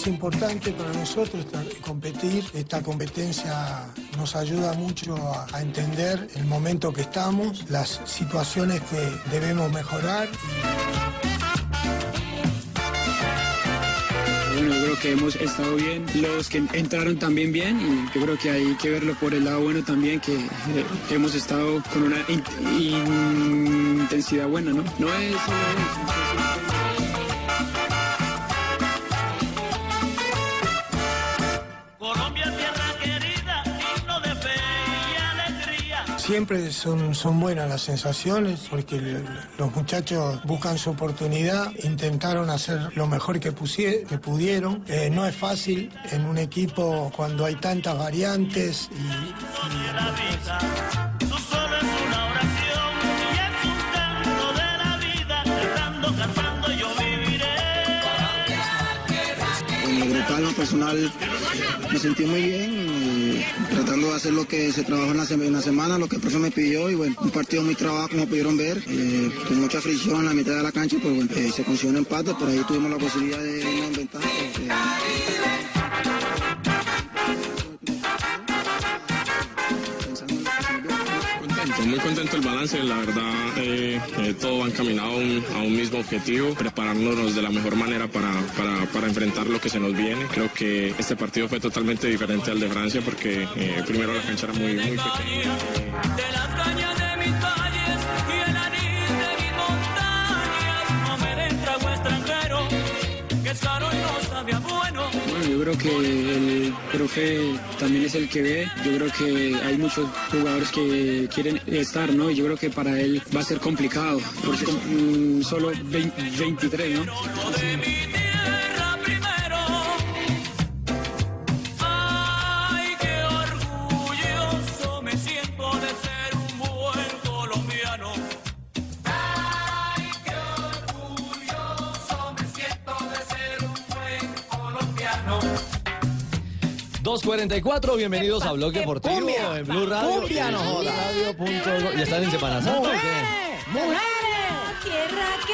Es importante para nosotros competir. Esta competencia nos ayuda mucho a, entender el momento que estamos, las situaciones que debemos mejorar. Bueno, yo creo que hemos estado bien. Los que entraron también bien y yo creo que hay que verlo por el lado bueno también, que eh, hemos estado con una in- intensidad buena, ¿no? No es solo eso. Colombia, Siempre son, son buenas las sensaciones porque los muchachos buscan su oportunidad, intentaron hacer lo mejor que, que pudieron. Eh, no es fácil en un equipo cuando hay tantas variantes y, y. En lo personal, me sentí muy bien, tratando de hacer lo que se trabajó en la, semana, lo que el profe me pidió, y bueno, un partido muy trabajado, como pudieron ver, eh, con mucha fricción en la mitad de la cancha, bueno, eh, se consiguió un empate, por ahí tuvimos la posibilidad de irnos en ventaja. pues, eh, muy contento el balance, la verdad eh, eh, todo va encaminado a un, mismo objetivo, preparándonos de la mejor manera para, para, para enfrentar lo que se nos viene. Creo que este partido fue totalmente diferente al de Francia porque eh, primero la cancha era muy, muy pequeña. Yo creo que el profe también es el que ve. Yo creo que hay muchos jugadores que quieren estar, ¿no? Y yo creo que para él va a ser complicado, porque solo 20 23, ¿no? 244, bienvenidos a Blog Deportivo cumbia, en Blue Radio. cumbia, no joda. ¿Ya están en Semana Santa o qué?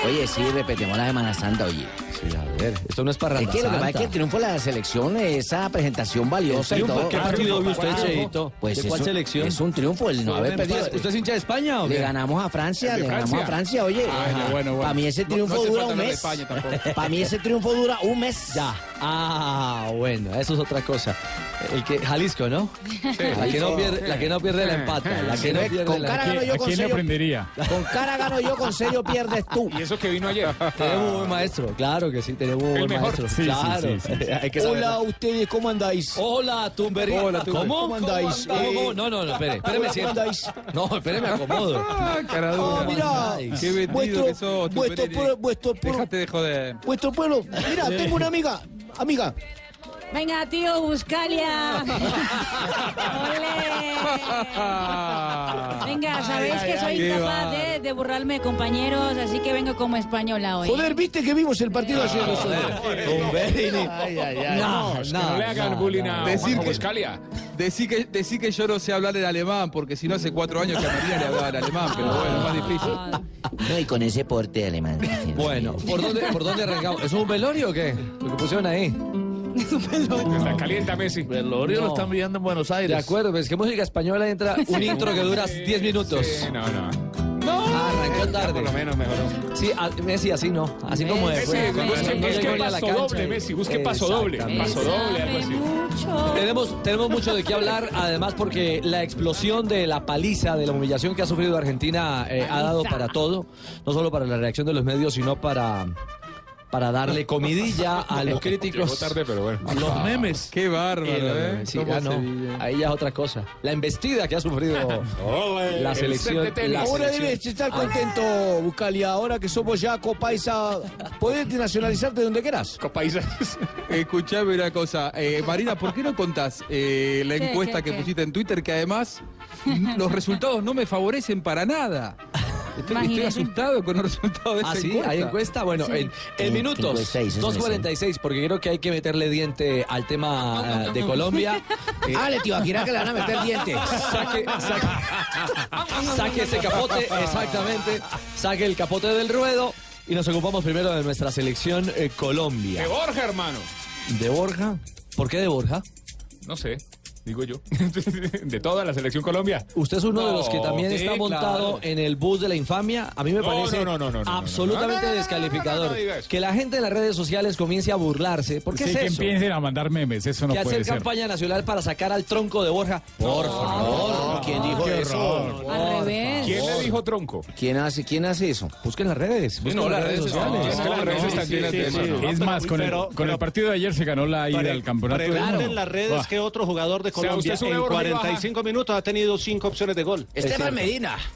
Oye, sí, repetimos la Semana Santa, oye. Sí, a ver, esto no es para Es que lo que pasa es que el triunfo de la selección, esa presentación valiosa y todo. ¿qué partido vio usted, Cheito? Pues ¿De es cuál un- selección? Es un triunfo el no haber perdido. ¿Usted es hincha de España o Le qué? ganamos a Francia, ¿De le ganamos a Francia, oye. Ah, bueno, bueno, bueno. Para mí ese triunfo dura un mes. Para mí ese triunfo dura un mes. Ya. Ah, bueno, eso es otra cosa. El que Jalisco, ¿no? La que no pierde, la que no pierde la empata, la que no Con pierde la cara gano yo, ¿A con aprendería? Con cara gano yo, con serio pierdes tú. Y eso que vino ayer. Tenemos un buen maestro, claro que sí, tenemos un El buen mejor. maestro. Sí, claro. sí, sí, sí. Hay que. Hola, ustedes, ¿cómo andáis? Hola, Tumberí. Hola. ¿Cómo? ¿Cómo andáis? ¿Cómo, Eh, cómo? No, no, no, espere, espéreme, ¿Cómo andáis? No, espere, me acomodo. Ah, cara dura. Ah, mira? Qué vendido vuestro, que sos, vuestro, pueblo- vuestro, pueblo- Déjate de joder. vuestro pueblo. Mira, tengo una amiga, amiga. Venga, tío, Buscalia. Ole. Venga, sabéis que soy incapaz de, de burlarme de compañeros, así que vengo como española hoy. Joder, viste que vimos el partido ayer. Tumberini. No, Que no le hagan bullying a Decir Juanjo que- Buscalia. Decí que, decí que yo no sé hablar en alemán, porque si no hace cuatro años que a María le hablaba en alemán, pero bueno, es más difícil. No, y con ese porte alemán. Bueno, ¿por dónde, ¿por dónde arrancamos? ¿Es un velorio o qué? Lo que pusieron ahí. Está caliente a Messi. Velorio No. lo están viendo en Buenos De Aires. acuerdo, pues que música española entra un intro que dura 10 minutos. Sí, no, no. Ah, arrancó Por lo tarde. menos mejoró. Sí, a- Messi así no. Así como de Messi, fue. cuando Messi es no que llegó ni a la paso cancha doble, Messi, busque paso doble. Paso doble, algo así. mucho. Tenemos, tenemos mucho de qué hablar, además porque la explosión de la paliza, de la humillación que ha sufrido Argentina eh, ha dado para todo, no solo para la reacción de los medios, sino para para darle comidilla a los críticos. Llegó tarde, pero bueno. Los memes. Qué bárbaro, Eh, sí, ¿Cómo ah, no. Ahí ya es otra cosa. La embestida que ha sufrido la El selección. la Ahora debes estar contento, Bucalia, ahora que somos ya copaisa. Podés nacionalizarte donde quieras. Copaisas. Escuchame una cosa. Eh, Marina, ¿por qué no contás eh, la ¿Qué, encuesta qué, que qué? pusiste en Twitter que además los resultados no me favorecen para nada? Estoy, estoy asustado con los resultados de Ah, esa sí, encuesta. hay encuesta. Bueno, Sí. en, en ¿Qué minutos, encuesta dice eso, 2.46, porque creo que hay que meterle diente al tema eh, de Colombia. Eh, Ah, le Tibaquirá que le van a meter dientes. saque, saque, saque ese capote, exactamente. Saque el capote del ruedo. Y nos ocupamos primero de nuestra selección eh, Colombia. De Borja, hermano. ¿De Borja? ¿Por qué de Borja? No sé, digo yo. De toda la selección Colombia. Usted es uno de los que también sí, está montado claro. en el bus de la infamia. A mí me No, parece no, absolutamente descalificador. que la gente en las redes sociales comience a burlarse. ¿Por qué Sí, es que eso? empiecen a mandar memes, eso no que puede hacer ser. campaña nacional para sacar al tronco de Borja. Por favor. ¿Quién dijo eso? Al revés. ¿Quién le dijo tronco? ¿Quién hace, ¿Quién hace eso? Busquen las redes. Busquen no, las redes sociales. Es más, con, el, partido de ayer se ganó la ida al campeonato. Pregunten las redes que otro jugador de sea, Colombia en Borja y baja. 45 minutos ha tenido cinco opciones de gol. Esteban Medina.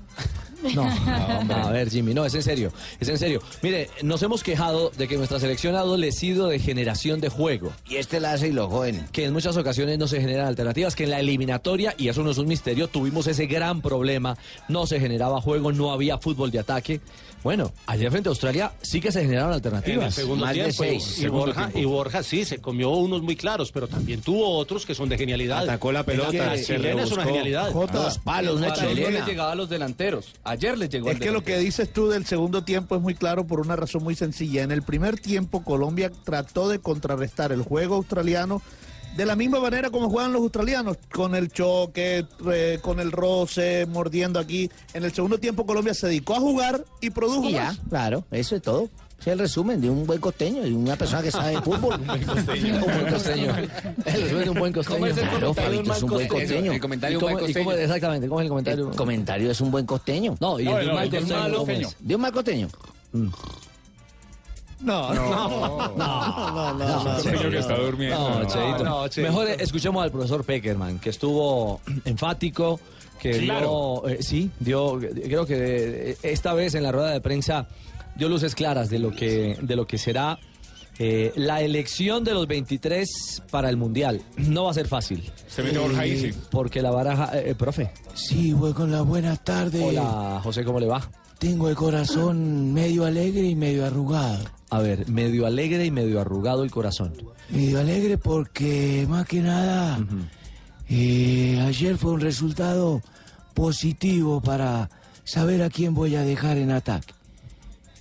No, a ver, Jimmy, no, es en serio, es en serio. Mire, nos hemos quejado de que nuestra selección ha adolecido de generación de juego, Y este la hace y lo joden. que en muchas ocasiones no se generan alternativas, que en la eliminatoria, y eso no es un misterio, tuvimos ese gran problema, no se generaba juego, no había fútbol de ataque. Bueno, ayer frente a Australia sí que se generaron En el alternativas. segundo Más de tiempo. seis. Y Segundo Borja, tiempo. y Borja sí, se comió unos muy claros, pero también tuvo otros que son de genialidad. Atacó la pelota, La chilena es una rebuscó. genialidad. Dos palos, una Ayer no le chilena. llegaba a los delanteros. Ayer le llegó Es al que lo que dices tú del segundo tiempo es muy claro por una razón muy sencilla. En el primer tiempo Colombia trató de contrarrestar el juego australiano de la misma manera como juegan los australianos, con el choque, eh, con el roce, mordiendo aquí. En el segundo tiempo Colombia se dedicó a jugar y produjo Y ya, más. claro, eso es todo. Es el resumen de un buen costeño, de una persona que sabe de fútbol. un buen Un buen costeño. El resumen de un buen costeño. ¿Cómo es el Claro, Fabito, es un buen costeño? costeño. El comentario ¿Y de un buen y cómo- costeño. exactamente, ¿cómo es el comentario? El comentario es un buen costeño. No, y el No, de un no, mal el de un costeño, mal ¿cómo costeño. es? ¿De un mal costeño? No, no, no, no, no, que está durmiendo. No, No, Cheito. no, Cheito. Mejor eh, escuchemos al profesor Peckerman, que estuvo enfático, que Claro. dio, eh, sí, dio, creo que eh, esta vez en la rueda de prensa dio luces claras de lo que, de lo que será eh, la elección de los 23 para el Mundial. No va a ser fácil. Se mete Borja ahí, sí. Porque la baraja, eh, eh, profe. Sí, voy con las buenas tardes. Hola, José, ¿cómo le va? Tengo el corazón medio alegre y medio arrugado. A ver, medio alegre y medio arrugado el corazón. Medio alegre porque, más que nada, eh, ayer fue un resultado positivo para saber a quién voy a dejar en ataque.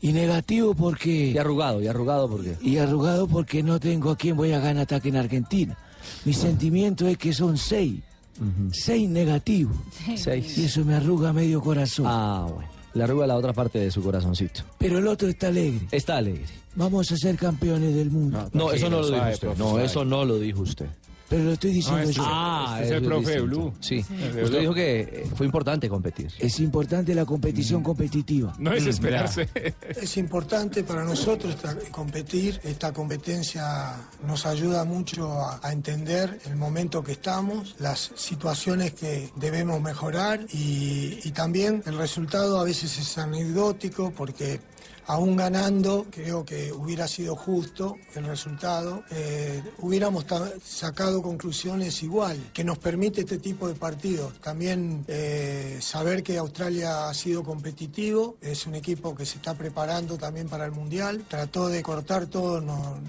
Y negativo porque... Y arrugado, y arrugado porque... Y arrugado porque no tengo a quién voy a ganar ataque en Argentina. Mi sentimiento es que son seis. Seis negativos. Seis. Y eso me arruga medio corazón. Ah, bueno. Le arruga la otra parte de su corazoncito. Pero el otro está alegre. Está alegre. Vamos a ser campeones del mundo. No, eso no lo dijo usted. No, eso no lo dijo usted. Pero lo estoy diciendo No, este- yo. Ah, este es el eso profe de distinto. Blue. Sí. de Usted Blue. dijo que eh, fue importante competir. Es importante la competición competitiva. No es esperarse. Es importante para nosotros esta- competir, esta competencia nos ayuda mucho a, a entender el momento que estamos, las situaciones que debemos mejorar y, y también el resultado a veces es anecdótico porque aún ganando creo que hubiera sido justo el resultado, eh, hubiéramos sacado conclusiones igual, que nos permite este tipo de partidos. También eh, saber que Australia ha sido competitivo, es un equipo que se está preparando también para el Mundial, trató de cortar todos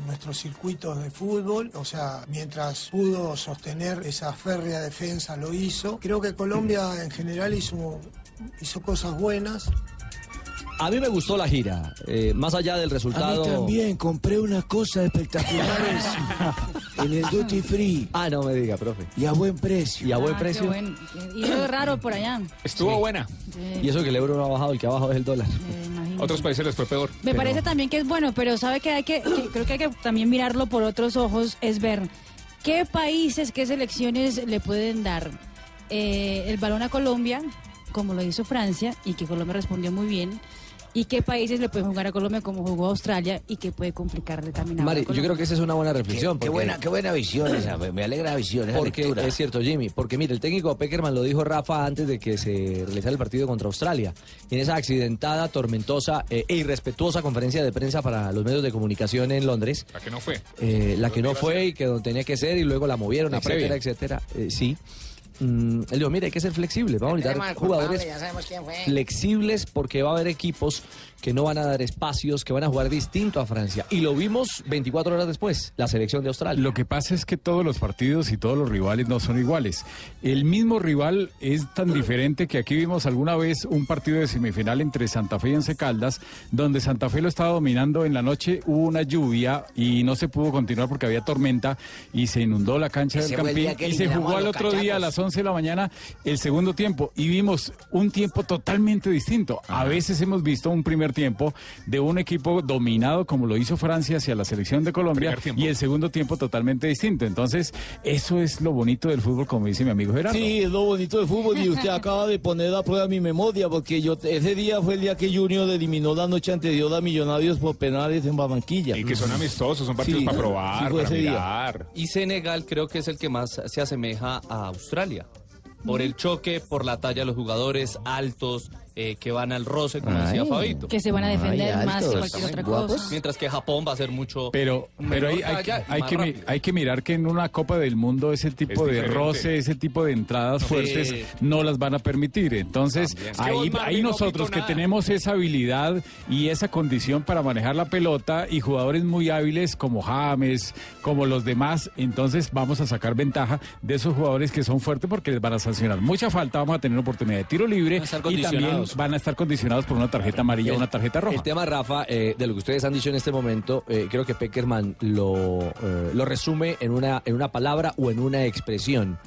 nuestros circuitos de fútbol, o sea, mientras pudo sostener esa férrea defensa lo hizo. Creo que Colombia en general hizo cosas buenas. A mí me gustó la gira. eh, más allá del A resultado. mí también compré unas cosas espectaculares en el duty free Ah, no me diga, profe. y a buen precio. ¿Y a buen Ah, qué precio? Y eso es raro por allá. Estuvo buena. Sí, Y eso que el euro no ha bajado, el que ha bajado es el dólar. eh. Otros países les fue peor. Me parece también que es bueno, pero sabe que hay que, que- creo que hay que también mirarlo por otros ojos, es ver qué países, qué selecciones le pueden dar eh, el balón a Colombia, como lo hizo Francia, y que Colombia respondió muy bien, y qué países le pueden jugar a Colombia como jugó Australia y qué puede complicarle también a Mari, yo creo que esa es una buena reflexión. Qué, buena, qué buena visión esa, me me alegra la visión, esa Porque lectura. es cierto, Jimmy, porque mire, el técnico Peckerman lo dijo Rafa antes de que se realizara el partido contra Australia. Y en esa accidentada, tormentosa eh, e irrespetuosa conferencia de prensa para los medios de comunicación en Londres, La que no fue. eh, la que no fue y que donde tenía que ser y luego la movieron, La etcétera, previa. etcétera. Eh, sí. Mm, él dijo, mire, hay que ser flexible, vamos a necesitar jugadores fue. flexibles porque va a haber equipos que no van a dar espacios, que van a jugar distinto a Francia. Y lo vimos 24 horas después, la selección de Australia. Lo que pasa es que todos los partidos y todos los rivales no son iguales. El mismo rival es tan diferente que aquí vimos alguna vez un partido de semifinal entre Santa Fe y Once Caldas, donde Santa Fe lo estaba dominando en la noche, hubo una lluvia y no se pudo continuar porque había tormenta y se inundó la cancha Ese del Campín y se jugó al otro día a las 11 de la mañana el segundo tiempo y vimos un tiempo totalmente distinto. A veces hemos visto un primer tiempo de un equipo dominado como lo hizo Francia hacia la selección de Colombia y el segundo tiempo totalmente distinto. Entonces, eso es lo bonito del fútbol, como dice mi amigo Gerardo. Sí, es lo bonito del fútbol y usted acaba de poner a prueba mi memoria porque yo ese día fue el día que Junior eliminó la noche anterior a Millonarios por penales en Barranquilla. Y que son amistosos, son partidos Sí, para sí probar, para día. mirar. Y Senegal creo que es el que más se asemeja a Australia. Por el choque, por la talla de los jugadores altos, eh, que van al roce, como decía Fabito. que se van a defender Ay, más que cualquier otra guapos. cosa. Mientras que Japón va a ser mucho... Pero, pero hay, hay que- hay que, mi- rápido. hay que mirar que en una Copa del Mundo ese tipo de diferente. roce, ese tipo de entradas Sí. fuertes no las van a permitir. Entonces, También. Es que ahí, ahí no nosotros que tenemos esa habilidad y esa condición para manejar la pelota y jugadores muy hábiles como James, como los demás, entonces vamos a sacar ventaja de esos jugadores que son fuertes porque les van a sancionar mucha falta, vamos a tener oportunidad de tiro libre y también van a estar condicionados por una tarjeta amarilla o una tarjeta roja. El tema, Rafa, eh, de lo que ustedes han dicho en este momento, eh, creo que Peckerman lo, eh, lo resume en una, en una palabra o en una expresión.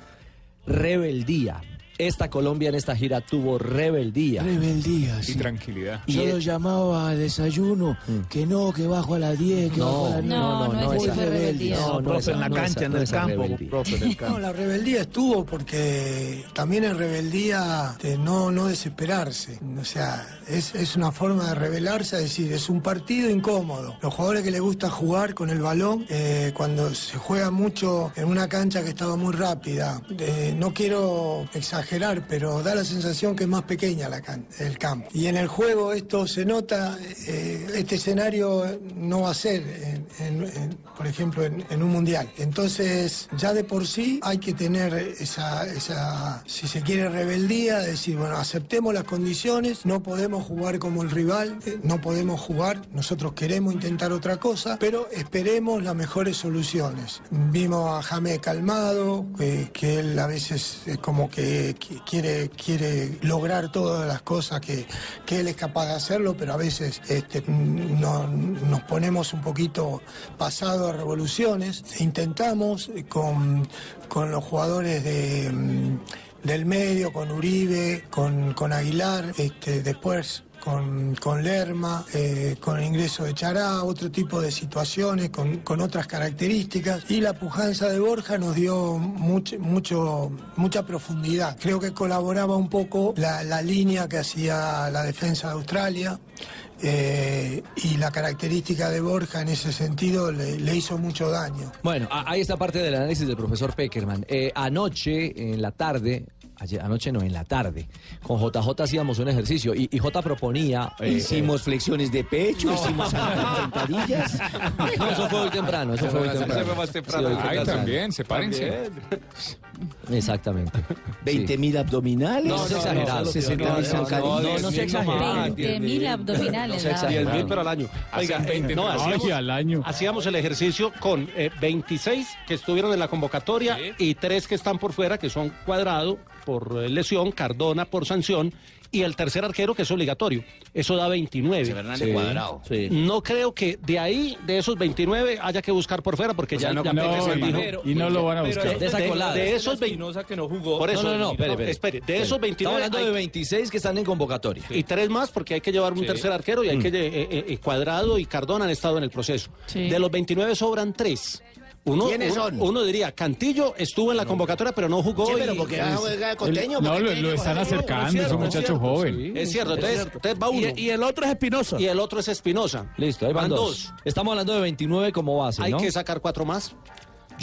Rebeldía. Esta Colombia en esta gira tuvo rebeldía. Rebeldía, Y sí. tranquilidad. Y Yo es- lo llamaba al desayuno, que no, que bajo a las 10, que bajo a No, las No, no, es esa eso de rebeldía. No, no, esa- en la no cancha, en no el esa campo, en el No, la rebeldía estuvo porque también en rebeldía de no, no desesperarse. O sea, es, es una forma de rebelarse, es decir, es un partido incómodo. Los jugadores que les gusta jugar con el balón, eh, cuando se juega mucho en una cancha que estaba muy rápida, eh, no quiero exagerar, pero da la sensación que es más pequeña la can- el campo. Y en el juego esto se nota, eh, este escenario no va a ser, en- en- en- por ejemplo, en, un mundial. Entonces, ya de por sí hay que tener esa, esa, si se quiere, rebeldía, decir, bueno, aceptemos las condiciones, no podemos jugar como el rival, eh, no podemos jugar, nosotros queremos intentar otra cosa, pero esperemos las mejores soluciones. Vimos a Jamé calmado, que, que él a veces es como que qui- quiere, quiere lograr todas las cosas que, que él es capaz de hacerlo, pero a veces este, no- nos ponemos un poquito pasado a revoluciones. Intentamos con, con los jugadores de, del medio, con Uribe, con, con Aguilar, este, después con, con Lerma, eh, con el ingreso de Chará, otro tipo de situaciones con, con otras características. Y la pujanza de Borja nos dio mucho, mucho, mucha profundidad. Creo que colaboraba un poco la, la línea que hacía la defensa de Australia. eh, y la característica de Borja en ese sentido le, hizo mucho daño. Bueno, ahí está parte del análisis del profesor Peckerman. Eh, anoche, en la tarde, ayer- anoche no, en la tarde, con JJ hacíamos un ejercicio y, y J proponía... eh, Hicimos flexiones de pecho, No. hicimos sentadillas. No, eso fue hoy temprano, eso fue hoy temprano. Ese fue más temprano. Sí, temprano. también, sepárense. Exactamente. 20 mil abdominales. No, no sea exagerado. 60 mil No, no, zancadillas. no, no sea exagerado. 20 mil abdominales. No sea Rafa. exagerado. 10 mil, pero al año. Oiga, eh, 20 no, hacíamos, Ay, al año. hacíamos el ejercicio con eh, 26 que estuvieron en la convocatoria y tres que están por fuera, que son Cuadrado por eh, lesión, Cardona por sanción y el tercer arquero que es obligatorio. Eso da 29. Fernández Cuadrado. No creo que de ahí, de esos 29, haya que buscar por fuera porque O ya, sea, no- ya no, Pérez y dijo- no- y no lo van a Pero buscar. De de- de esos 20 Espinosa que no jugó. Por eso, No, no, no, espere, espere. espere, de esos 29 Estamos hablando hay- de 26 que están en convocatoria. y tres más porque hay que llevar un Sí. tercer arquero y hay que eh, eh, eh, Cuadrado y Cardona han estado en el proceso. Sí. De los 29 sobran tres. Uno, ¿Quiénes son? Uno diría, Cantillo estuvo en la convocatoria, pero no jugó. Sí, pero porque. No, lo, están acercando, es, cierto, un muchacho es cierto, joven. Sí, es cierto, entonces, va uno. Y, el otro es Espinosa. Y el otro es Espinosa. Listo, ahí van, dos. Estamos hablando de 29 como base. Hay que sacar cuatro más.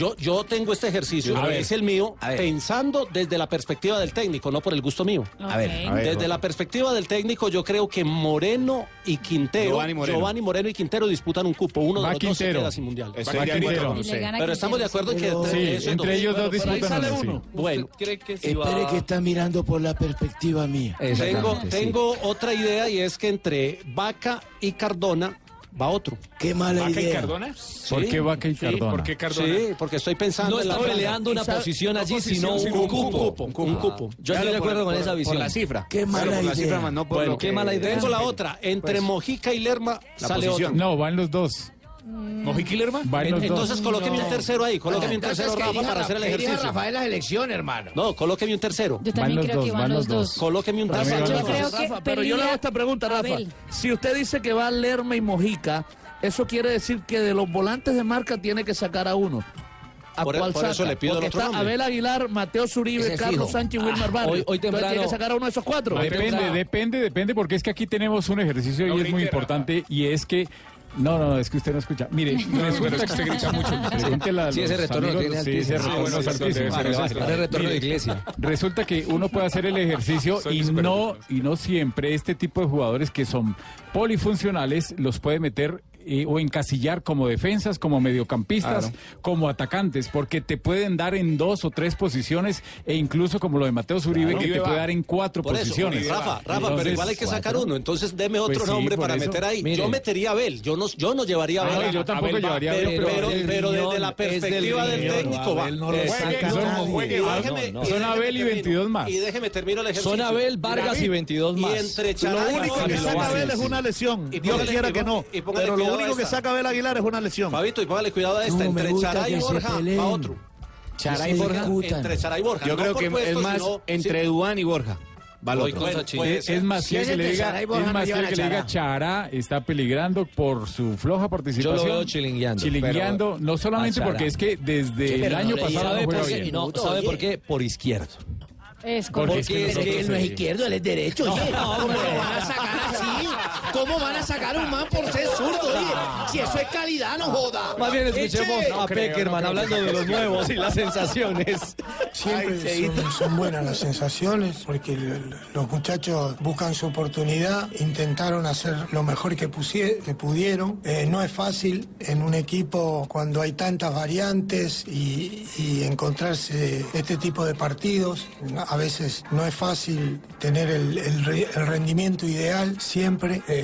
Yo, yo tengo este ejercicio, es el mío, pensando desde la perspectiva del técnico, no por el gusto mío. A, ver, desde la perspectiva del técnico, yo creo que Moreno y Quintero, Giovanni Moreno, y Quintero disputan un cupo, uno de los dos se queda sin mundial. Quintero. Pero estamos de acuerdo que entre, ellos dos, disputan uno. Bueno, cree que espere que está mirando por la perspectiva mía. Tengo, tengo otra idea y es que entre Vaca y Cardona va otro. Qué mala ¿Vaca idea. y Cardona? Sí. ¿Por qué Vaca y Cardona? Sí, ¿por qué Cardona? Sí, porque estoy pensando No está peleando una posición allí, sino un, un cupo. Un cupo. Ah. Un cupo. Yo estoy de acuerdo con por, esa visión. Por la cifra. Qué mala claro, idea. Por la cifra, no por bueno, lo qué que... mala idea. Tengo la otra. Pues, Entre pues, Mojica y Lerma sale posición. otro. No, van los dos. Mm. ¿No fui Entonces colóqueme no. un tercero ahí, colóqueme no, un tercero, Rafa, para hacer el ejercicio. Rafael la elección, hermano. No, colóqueme un tercero. Yo también creo dos, que van los dos. Colóqueme un tercero. Pero yo le hago esta pregunta, Rafa. Si usted dice que va a Lerma y Mojica, eso quiere decir que de los volantes de marca tiene que sacar a uno. ¿A por, e- cuál por eso le pido Porque el otro está Abel Aguilar, Mateo Zuribe, Carlos. Sánchez, y Wilmar ah, Barrio. Hoy, tiene que sacar a uno de esos cuatro. Depende, depende, depende, porque es que aquí tenemos un ejercicio y es muy importante, y es que no, no, es que usted no escucha. Mire, no, bueno, es que usted grita mucho. Pregúntela sí, ese retorno amigos, tiene sí, ese retorno, ah, bueno, retorno de iglesia. Resulta que uno puede hacer el ejercicio y no, y no siempre este tipo de jugadores que son polifuncionales los puede meter eh, o encasillar como defensas, como mediocampistas, claro. como atacantes, porque te pueden dar en dos o tres posiciones e incluso como lo de Mateo Uribe, claro. que te puede dar en cuatro por posiciones. Eso, Rafa, Rafa, entonces, pero igual hay que sacar uno, entonces deme pues otro pues sí, nombre para eso, meter ahí. Mire. Yo metería a Bel, yo no, yo no llevaría a Bel. Ah, yo tampoco Abel llevaría a Bel, pero, pero, pero, desde la perspectiva del, riñón, técnico va. No lo no, son Abel y 22 más. Y déjeme termino el ejercicio. Son Abel, Vargas y 22 más. Y entre Lo único que son Abel es una lesión. Dios quiera que no, pero lo lo único que saca Abel Aguilar es una lesión. Fabito, y póngale cuidado a esta. Entre Charay y Borja, a otro. Charay y Borja. Entre Charay y Borja. Yo creo que es más entre sí. Duán y Borja. Voy es, más si que, que le diga, es más no que, que le diga Chara está peligrando por su floja participación. Yo lo veo chilingueando. Chilingueando, no solamente porque es que desde el año pasado no bien. No, ¿Sabe por qué? Por izquierdo. Es correcto. Porque, es que él no es izquierdo, él es derecho. No, no, lo van a sacar así? ¿Cómo van a sacar un man por ser zurdo? Oye, si eso es calidad, no joda. Más bien escuchemos a Peckerman hablando de los nuevos y las sensaciones. Siempre son, buenas las sensaciones porque los muchachos buscan su oportunidad, intentaron hacer lo mejor que, que pudieron. Eh, no es fácil en un equipo cuando hay tantas variantes y, encontrarse este tipo de partidos. A veces no es fácil tener el, rendimiento ideal siempre. Eh,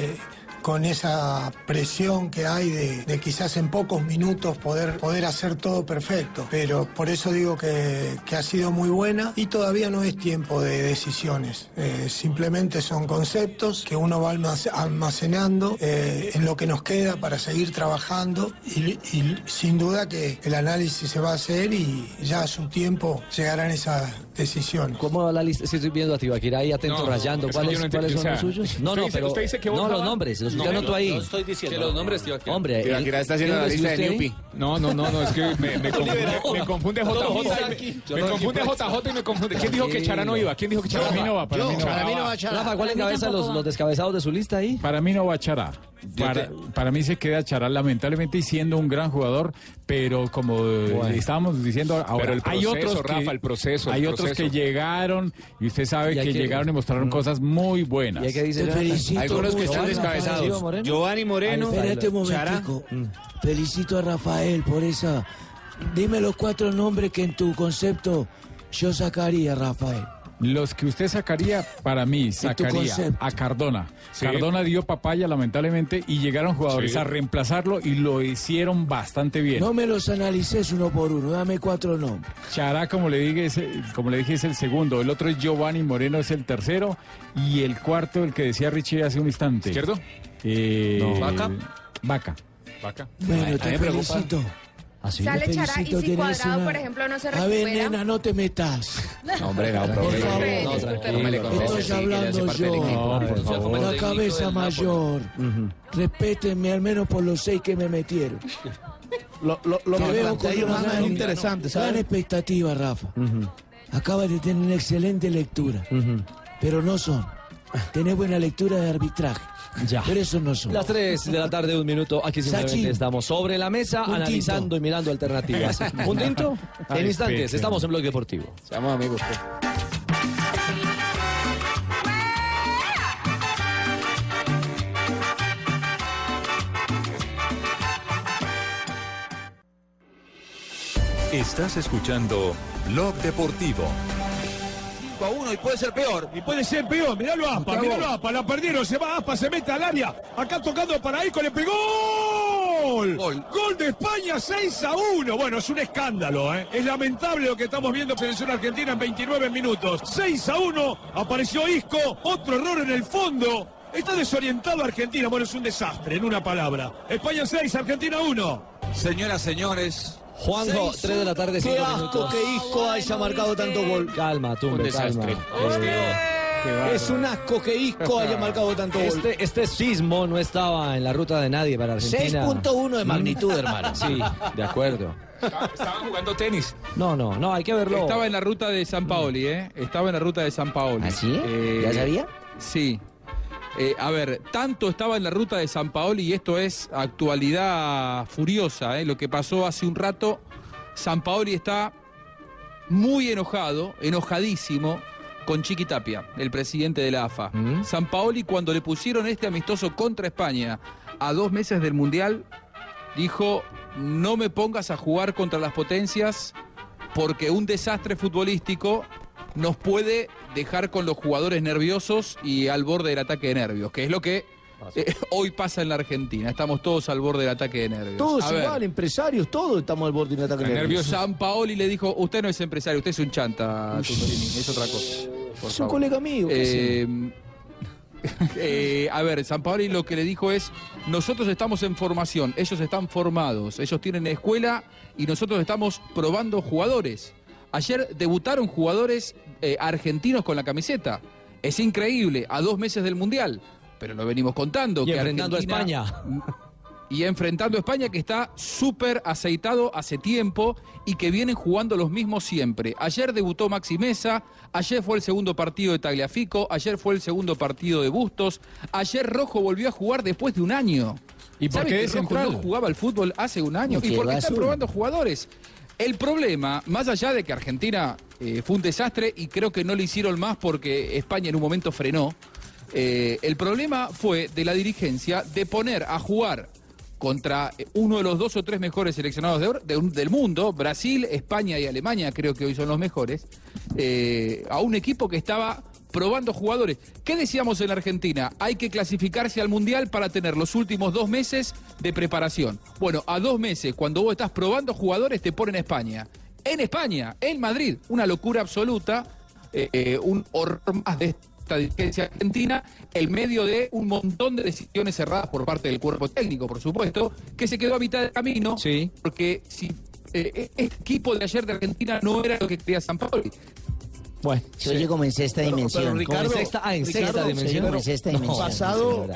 con esa presión que hay de, quizás en pocos minutos poder, poder hacer todo perfecto. Pero por eso digo que, que ha sido muy buena y todavía no es tiempo de decisiones. Eh, simplemente son conceptos que uno va almacenando eh, en lo que nos queda para seguir trabajando y, y, sin duda que el análisis se va a hacer y ya a su tiempo llegarán esas decisiones. ¿Cómo va la lista? Si estoy viendo a Tibaquirá ahí atento no, rayando. ¿Cuáles, no ¿cuáles son los suyos? No, no, pero. Usted dice que no, los nombres. Los no, tú ahí. estoy diciendo. Que los nombres, Tibaquirá. Hombre, Tibaquirá está haciendo la lista de Newpi. No, no, no, no, es que me, me, confunde, me confunde JJ. Me, me confunde JJ y me confunde. ¿Quién dijo que Chará no iba? ¿Quién dijo que Chará? Para mí no va, para mí no va. Chará. Rafa, ¿cuál encabeza los descabezados de su lista ahí? Para mí no va Chará. Para, para, mí se queda Chará lamentablemente y siendo un gran jugador, pero como eh, bueno. estábamos diciendo ahora el proceso, hay otros que, Rafa, el proceso el hay proceso. otros que llegaron y usted sabe y que, llegaron y mostraron mm. cosas muy buenas. Y hay que dice, felicito, algunos que están descabezados. Giovanni Moreno. Espérate un momentico. Chara. Mm. felicito a Rafael por esa. Dime los cuatro nombres que en tu concepto yo sacaría Rafael. Los que usted sacaría, para mí, sacaría a Cardona. Cardona dio papaya, lamentablemente, y llegaron jugadores a reemplazarlo y lo hicieron bastante bien. No me los analices uno por uno, dame cuatro nombres. Chará, como le, dije, es, como le dije, es el segundo. El otro es Giovanni Moreno, es el tercero. Y el cuarto, el que decía Richie hace un instante. ¿Izquierdo? Eh, no. ¿Vaca? Vaca. Vaca. Bueno, te felicito. Sale Chará y si cuadrado, por ejemplo, no se recupera. A ver, nena, no te metas. No, hombre, no, hombre. No, no, no, me le confese, Estoy hablando yo. Por favor. La cabeza mayor. Uh. Respétenme al menos por los seis que me metieron. lo, que veo con una interesante, ¿sabes? Gran expectativa, Rafa. Uh. Acabas de tener una excelente lectura, pero no son. Tenés buena lectura de arbitraje. Ya. Pero eso no son. Las 3 de la tarde, un minuto. Aquí simplemente Sachin. estamos sobre la mesa Un analizando tinto. y mirando alternativas. ¿Un tinto? Ay, En instantes, peche. estamos en Blog Deportivo. Seamos amigos. Estás escuchando Blog Deportivo. 5 a 1 y puede ser peor. Y puede ser peor. Miralo a Aspa, miralo a Aspa. La perdieron. Se va Aspa, se mete al área. Acá tocando para Ico, le pegó. ¡Gol! Gol de España 6 a 1. Bueno, es un escándalo. ¿eh? Es lamentable lo que estamos viendo en Selección Argentina en 29 minutos. 6 a 1. Apareció Isco. Otro error en el fondo. Está desorientado Argentina. Bueno, es un desastre, en una palabra. España 6, Argentina 1. Señoras, señores. Juanjo, 3 de la tarde, 5 Qué asco que Isco haya marcado tanto gol. Calma, Tumbe, Un desastre. calma. Eh, Es un asco que Isco haya marcado tanto gol. Este, este sismo no estaba en la ruta de nadie para Argentina. 6.1 de magnitud, hermano. Sí, de acuerdo. Estaban jugando tenis. No, no, no, hay que verlo. Estaba en la ruta de San Paoli, ¿eh? Estaba en la ruta de San Paoli. ¿Ah, sí? Eh, ¿Ya sabía? Sí. Eh, a ver, tanto estaba en la ruta de San Paoli y esto es actualidad furiosa, ¿eh? Lo que pasó hace un rato, San Paoli está muy enojado, enojadísimo con Chiqui Tapia, el presidente de la AFA. San Paoli cuando le pusieron este amistoso contra España a dos meses del Mundial, dijo, no me pongas a jugar contra las potencias porque un desastre futbolístico nos puede dejar con los jugadores nerviosos y al borde del ataque de nervios, que es lo que eh, hoy pasa en la Argentina. Estamos todos al borde del ataque de nervios. Todos A ver, igual, empresarios, todos estamos al borde de un ataque nervioso. San Paoli le dijo, usted no es empresario, usted es un chanta, es otra cosa. por Es un favor". colega mío. ¿qué Eh, eh, a ver, San Paoli lo que le dijo es, nosotros estamos en formación, ellos están formados, ellos tienen escuela y nosotros estamos probando jugadores. Ayer debutaron jugadores eh, argentinos con la camiseta. Es increíble, a dos meses del Mundial, pero lo venimos contando. Y que enfrentando a España. y enfrentando a España que está súper aceitado hace tiempo y que vienen jugando los mismos siempre. Ayer debutó Maxi Mesa, ayer fue el segundo partido de Tagliafico, ayer fue el segundo partido de Bustos, ayer Rojo volvió a jugar después de un año. ¿Y por ¿Sabe qué que Rojo central? no jugaba al fútbol hace un año? Qué Y porque están basura. probando jugadores. El problema, más allá de que Argentina eh, fue un desastre y creo que no le hicieron más porque España en un momento frenó, eh, el problema fue de la dirigencia de poner a jugar contra eh, uno de los dos o tres mejores seleccionados del mundo, Brasil, España y Alemania creo que hoy son los mejores, a un equipo que estaba probando jugadores. ¿Qué decíamos en la Argentina? Hay que clasificarse al Mundial para tener los últimos dos meses de preparación. Bueno, a dos meses, cuando vos estás probando jugadores, te ponen a España. En España, en Madrid, una locura absoluta, eh, eh, un horror más de esta dirigencia argentina, en medio de un montón de decisiones cerradas por parte del cuerpo técnico, por supuesto, que se quedó a mitad del camino, porque si eh, este equipo de ayer de Argentina no era lo que quería San. Bueno, Se oye como en sexta dimensión. Pero, Ricardo, en sexta- ah, en Ricardo, sexta sí, dimensión. pero En sexta no, dimensión, basado,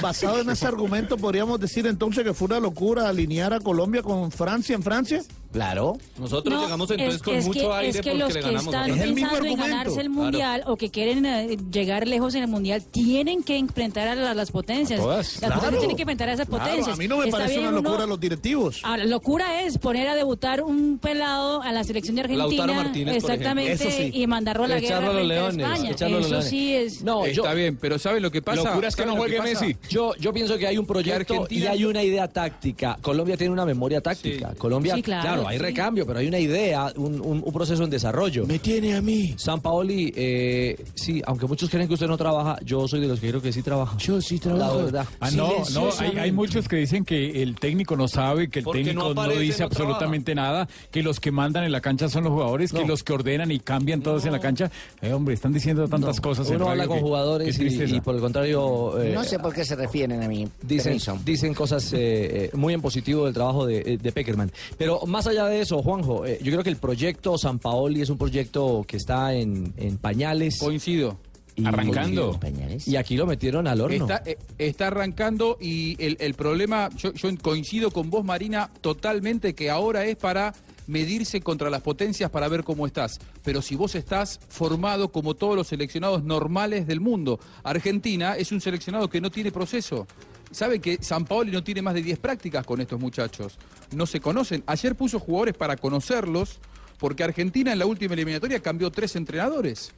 basado en ese argumento, podríamos decir entonces que fue una locura alinear a Colombia con Francia en Francia. Claro. Nosotros No, llegamos entonces es, con es mucho que, aire es que porque los le que ganamos. están a Francia. pensando en ganarse el mundial o que quieren eh, llegar lejos en el mundial tienen que enfrentar a la- las potencias. Todas. Las Claro. potencias tienen que enfrentar a esas Claro, potencias. a mí no me Está parece una uno- locura los directivos. Ahora, locura es poner a debutar un pelado a la selección de Argentina, Lautaro Martínez, por exactamente. Eso sí. y mandarlo a la guerra Echarlo a los a leones, España. echarlo a los Eso leones. sí es. No, yo, Está bien, pero ¿saben lo que pasa? Locura es que ¿Saben no juegue? Messi. Yo, yo pienso que hay un proyecto y hay una idea táctica. Colombia tiene una memoria táctica. Colombia, Sí, claro, hay sí. recambio, pero hay una idea, un, un- un proceso en desarrollo. Me tiene a mí. San Paoli, eh, sí, aunque muchos creen que usted no trabaja, yo soy de los que creo que sí trabaja. Yo sí La trabajo. verdad. Ah, no, no, hay, muchos que dicen que el técnico no sabe, que el Porque técnico no dice no absolutamente nada, que los que mandan en la cancha son los jugadores, que los que ordenan y cambian todos en la cancha. Eh, hombre, están diciendo tantas cosas. en Uno habla con que- jugadores y, por el contrario eh, No sé por qué se refieren a mí. dicen, Permiso. dicen cosas eh, muy en positivo del trabajo de, de Peckerman. Pero más allá de eso, Juanjo, eh, yo creo que el proyecto San Paoli es un proyecto que está en, en pañales. Coincido. Arrancando. Y aquí lo metieron al horno. Está, eh, está arrancando y el, el problema, yo, yo coincido con vos, Marina, totalmente que ahora es para medirse contra las potencias para ver cómo estás. Pero si vos estás formado como todos los seleccionados normales del mundo, Argentina es un seleccionado que no tiene proceso. Sabe que San Paoli no tiene más de 10 prácticas con estos muchachos. No se conocen. Ayer puso jugadores para conocerlos, porque Argentina en la última eliminatoria cambió tres entrenadores.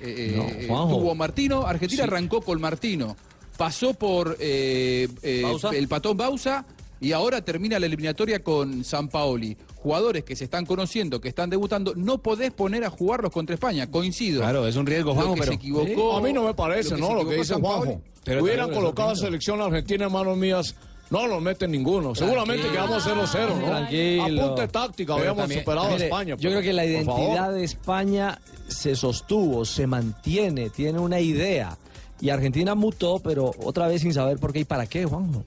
Eh, No, eh, Juanjo. tuvo Martino, Argentina Sí. arrancó con Martino, pasó por eh, eh, el patón Bausa y ahora termina la eliminatoria con San Paoli. Jugadores que se están conociendo, que están debutando, no podés poner a jugarlos contra España, coincido. Claro, es un riesgo, Juanjo, que pero- se equivocó. A mí no me parece, lo que ¿no? se Lo que dice. Juanjo. Hubieran colocado a selección argentina en manos mías. No lo meten ninguno. Seguramente quedamos 0-0, ¿no? Tranquilo. Apunte táctica, habíamos también- superado a España. Yo creo que la identidad de España se sostuvo, se mantiene, tiene una idea. Y Argentina mutó, pero otra vez sin saber por qué y para qué, Juanjo.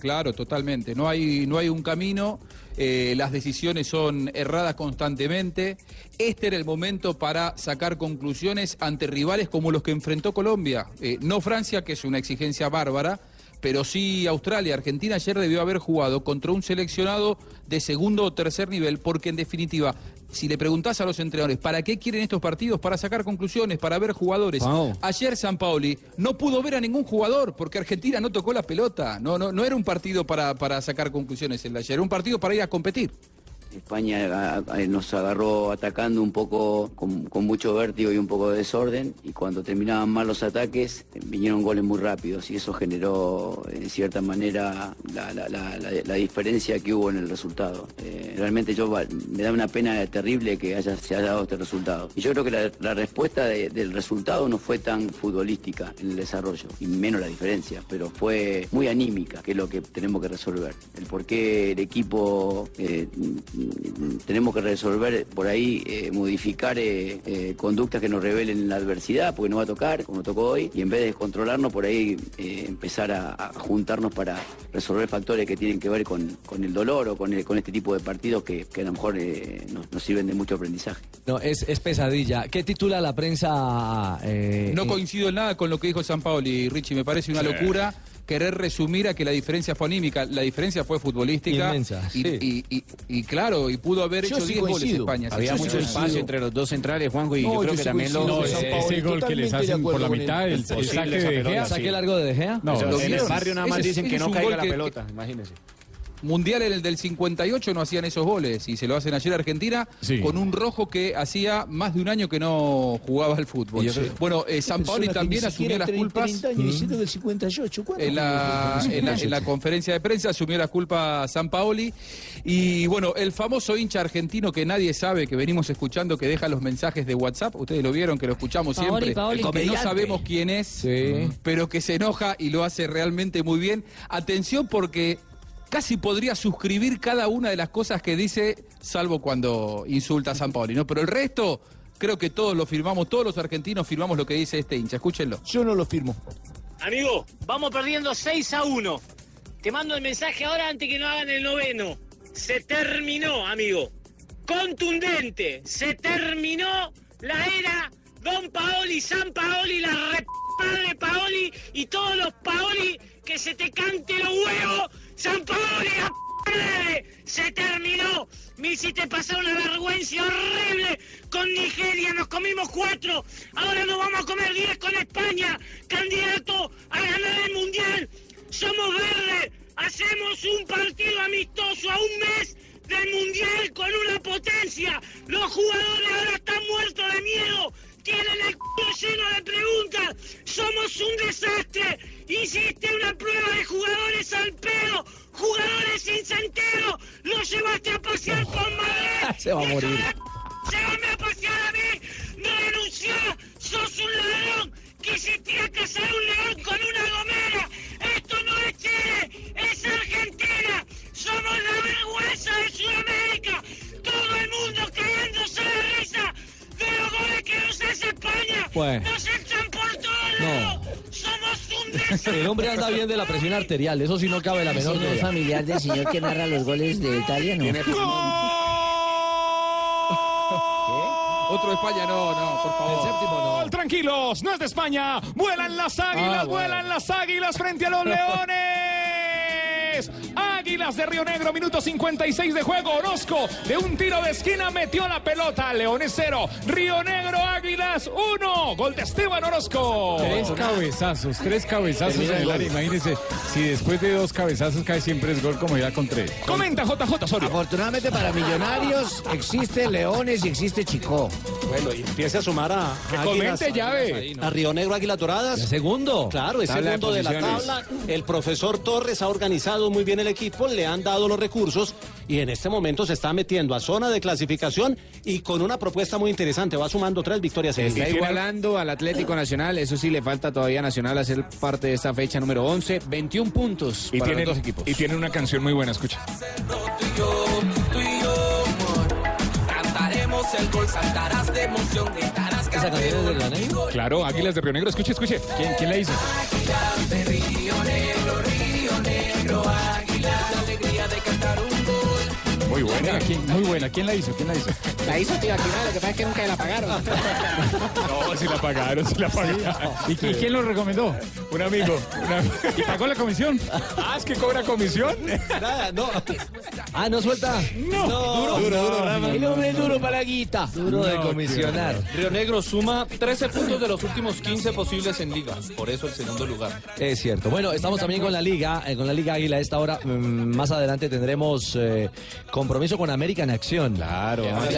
Claro, totalmente. No hay, no hay un camino, eh, las decisiones son erradas constantemente. Este era el momento para sacar conclusiones ante rivales como los que enfrentó Colombia. Eh, no Francia, que es una exigencia bárbara, pero sí Australia. Argentina ayer debió haber jugado contra un seleccionado de segundo o tercer nivel, porque en definitiva, si le preguntás a los entrenadores, ¿para qué quieren estos partidos? Para sacar conclusiones, para ver jugadores. Ayer San Paoli no pudo ver a ningún jugador porque Argentina no tocó la pelota. No, no, no era un partido para, para sacar conclusiones el de ayer, era un partido para ir a competir. España a- nos agarró atacando un poco con, mucho vértigo y un poco de desorden y cuando terminaban mal los ataques eh, vinieron goles muy rápidos y eso generó en cierta manera la, diferencia que hubo en el resultado. Eh, realmente yo me da una pena terrible que haya, se haya dado este resultado. Y yo creo que la, respuesta de- del resultado no fue tan futbolística en el desarrollo y menos la diferencia, pero fue muy anímica, que es lo que tenemos que resolver. El por qué el equipo eh, tenemos que resolver por ahí, eh, modificar eh, eh, conductas que nos revelen la adversidad, porque no va a tocar, como tocó hoy, y en vez de descontrolarnos, por ahí eh, empezar a, a juntarnos para resolver factores que tienen que ver con, con el dolor o con, el- con este tipo de partidos que, que a lo mejor eh, nos, nos sirven de mucho aprendizaje. No, es, es pesadilla. ¿Qué titula la prensa? eh, No eh, coincido en nada con lo que dijo San Paoli, Richie. Me parece una Sí. locura querer resumir a que la diferencia fue anímica. La diferencia fue futbolística. Inmensa, y, sí. y- y- y claro, y pudo haber Yo hecho sí 10 goles coincido. España. Había mucho espacio entre los dos centrales, Juanjo, y No, yo creo yo que también lo... No, ese, ese gol que les de hacen por la mitad, el, el posible saque de pelota, Gea. ¿Saque largo de Gea? No, en el barrio nada más dicen ese que no caiga la pelota, imagínense. Mundial en el del 58 no hacían esos goles y se lo hacen ayer a Argentina Sí. con un rojo que hacía más de un año que no jugaba al fútbol. Yo Bueno, eh, San Paoli también asumió las 30 culpas. años, del 58. ¿cuánto En la, tiene? en, la, en la conferencia de prensa asumió la culpa San Paoli. Y bueno, el famoso hincha argentino que nadie sabe, que venimos escuchando, que deja los mensajes de WhatsApp, ustedes lo vieron, que lo escuchamos Paoli, siempre, Paoli. que no sabemos quién es, pero que se enoja y lo hace realmente muy bien. Atención porque casi podría suscribir cada una de las cosas que dice, salvo cuando insulta a San Paoli, ¿no? Pero el resto... Creo que todos lo firmamos, todos los argentinos firmamos lo que dice este hincha. Escúchenlo. Yo no lo firmo. Amigo, vamos perdiendo 6 a 1. Te mando el mensaje ahora antes que no hagan el noveno. Se terminó, amigo. Contundente. Se terminó la era Don Paoli, San Paoli, la re de Paoli y todos los Paoli que se te cante los huevos. San. Se terminó. Me hiciste pasar una vergüenza horrible con Nigeria. Nos comimos cuatro. Ahora nos vamos a comer diez con España. Candidato a ganar el mundial. Somos verdes. Hacemos un partido amistoso a un mes del mundial con una potencia. Los jugadores ahora están muertos de miedo. Tienen el culo lleno de preguntas. Somos un desastre. Hiciste una prueba de jugadores al pedo. Jugadores sin sentido. Los llevaste a pasear con Madrid. Se va a morir. Llévame a pasear a mí. Renunciá. Sos un ladrón. Quisiste a cazar un león con una gomera. Bueno. Nos echan por todos No. Somos un desastre. El hombre anda bien de la presión arterial, eso sí no cabe la menor ¿Ese no es duda. familiar del señor que narra los goles de Italia? ¿no? Otro de España, no, no, por favor. Gol, Tranquilos, no es de España. Vuelan las águilas, Ah, bueno. vuelan las águilas frente a los leones. Águilas de Río Negro, minuto 56 de juego. Orozco de un tiro de esquina metió la pelota. Leones 0, Río Negro, Águilas 1. Gol de Esteban Orozco. Tres cabezazos, tres cabezazos en el área. Imagínense, si después de dos cabezazos cae siempre es gol como ya con tres. Comenta JJ Osorio. Afortunadamente para Millonarios existe Leones y existe Chico. Bueno, y empiece a sumar a, Que comente, llave. a Río Negro Águilas Doradas. El segundo. Claro, es Tabla de segundo de la posiciones. tabla. El profesor Torres ha organizado muy bien el equipo, le han dado los recursos y en este momento se está metiendo a zona de clasificación y con una propuesta muy interesante. Va sumando tres victorias Se está igualando al Atlético Nacional, eso sí, le falta todavía a Nacional hacer parte de esta fecha número 11, 21 puntos Y para tienen, los dos equipos. y tienen una canción muy buena, escucha. Cantaremos el gol, saltarás de emoción, gritarás ¿Esa canción es de Río Negro? Claro, Águilas de Río Negro. Escuche, escuche. ¿Quién, quién la hizo? Águilas de Río Negro, Río Negro, Muy buena, ¿quién, muy buena. ¿Quién la hizo? ¿Quién la hizo? La hizo Tibaquirá, lo que pasa es que nunca la pagaron. No, si la pagaron, si la pagaron. ¿Y, y quién lo recomendó? Un amigo. ¿Y pagó la comisión? Ah, es que cobra comisión. Nada, no. Ah, no suelta. No. Duro, duro, duro. El hombre duro para la guita. Duro de comisionar. Río Negro suma 13 puntos de los últimos 15 posibles en liga. Por eso el segundo lugar. Es cierto. Bueno, estamos también con la Liga, eh, con la Liga Águila a esta hora. mm, más adelante tendremos eh, compromiso con América en acción. Claro. Ya, cuatro,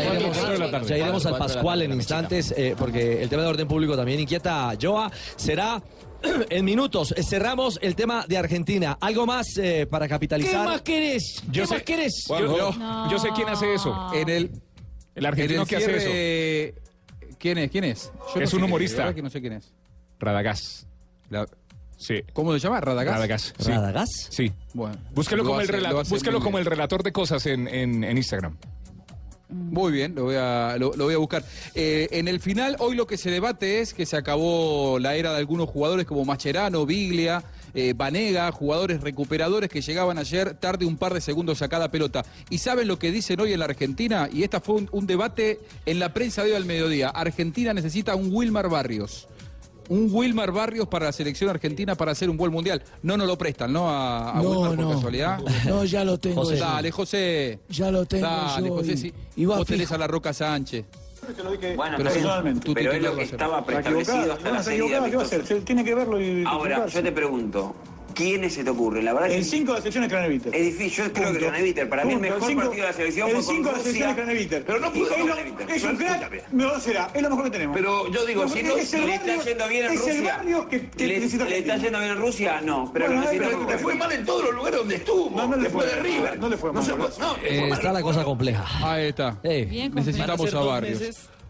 iremos, ya iremos al Pascual en instantes, eh, porque el tema de orden público también inquieta a Joa. Será en minutos. Eh, Cerramos el tema de Argentina. ¿Algo más eh, para capitalizar? ¿Qué más querés? Yo ¿Qué sé- más querés? Yo, yo- yo sé quién hace eso. En el, El argentino en el que hace eso. ¿Quién es? ¿Quién es? Yo no Es sé un humorista. que no sé quién es. Radagás. Sí. ¿Cómo se llama? ¿Radagás? Radagás. Sí. ¿Radagás? Sí. Bueno. Búsquelo, Lo como el, hace- relator, búsquelo como el relator de cosas en, en- en Instagram. Muy bien, lo voy a, lo, lo voy a buscar. Eh, en el final, hoy lo que se debate es que se acabó la era de algunos jugadores como Mascherano, Biglia, eh, Vanega, jugadores recuperadores que llegaban ayer tarde un par de segundos a cada pelota. ¿Y saben lo que dicen hoy en la Argentina? Y esta fue un, un debate en la prensa de hoy al mediodía. Argentina necesita un Wilmar Barrios. Un Wilmar Barrios para la selección argentina para hacer un buen mundial. No nos lo prestan, ¿no? A, a No, Wilmar por no. casualidad. No, ya lo tengo José, yo. dale, José. Ya lo tengo Dale, yo José, y- sí. y va Vos tenés a la Roca Sánchez. Bueno, Pero bien, tú pero es lo que estaba preestablecido hasta la salida. ¿qué va a Víctor. hacer? Se tiene que verlo y Ahora, yo te pregunto, ¿quiénes se te ocurren? La verdad El que 5 de la selección es Craneviter. es difícil. Yo creo que Craneviter, para mí el Punto. mejor cinco- partido de la selección El fue con 5 de la selección es. Craneviter. Pero no pudo Es un crack, no será, es lo mejor que tenemos. Pero yo digo, No, si es no el le está yendo bien en es el Rusia. barrio que- que le, necesita le está yendo bien en Rusia, no. Pero Bueno, pero le fue mal en todos los lugares donde estuvo. No, no le después fue de River. no le fue mal, Eh, está la cosa compleja. Ahí está. Eh. Necesitamos a Barrios.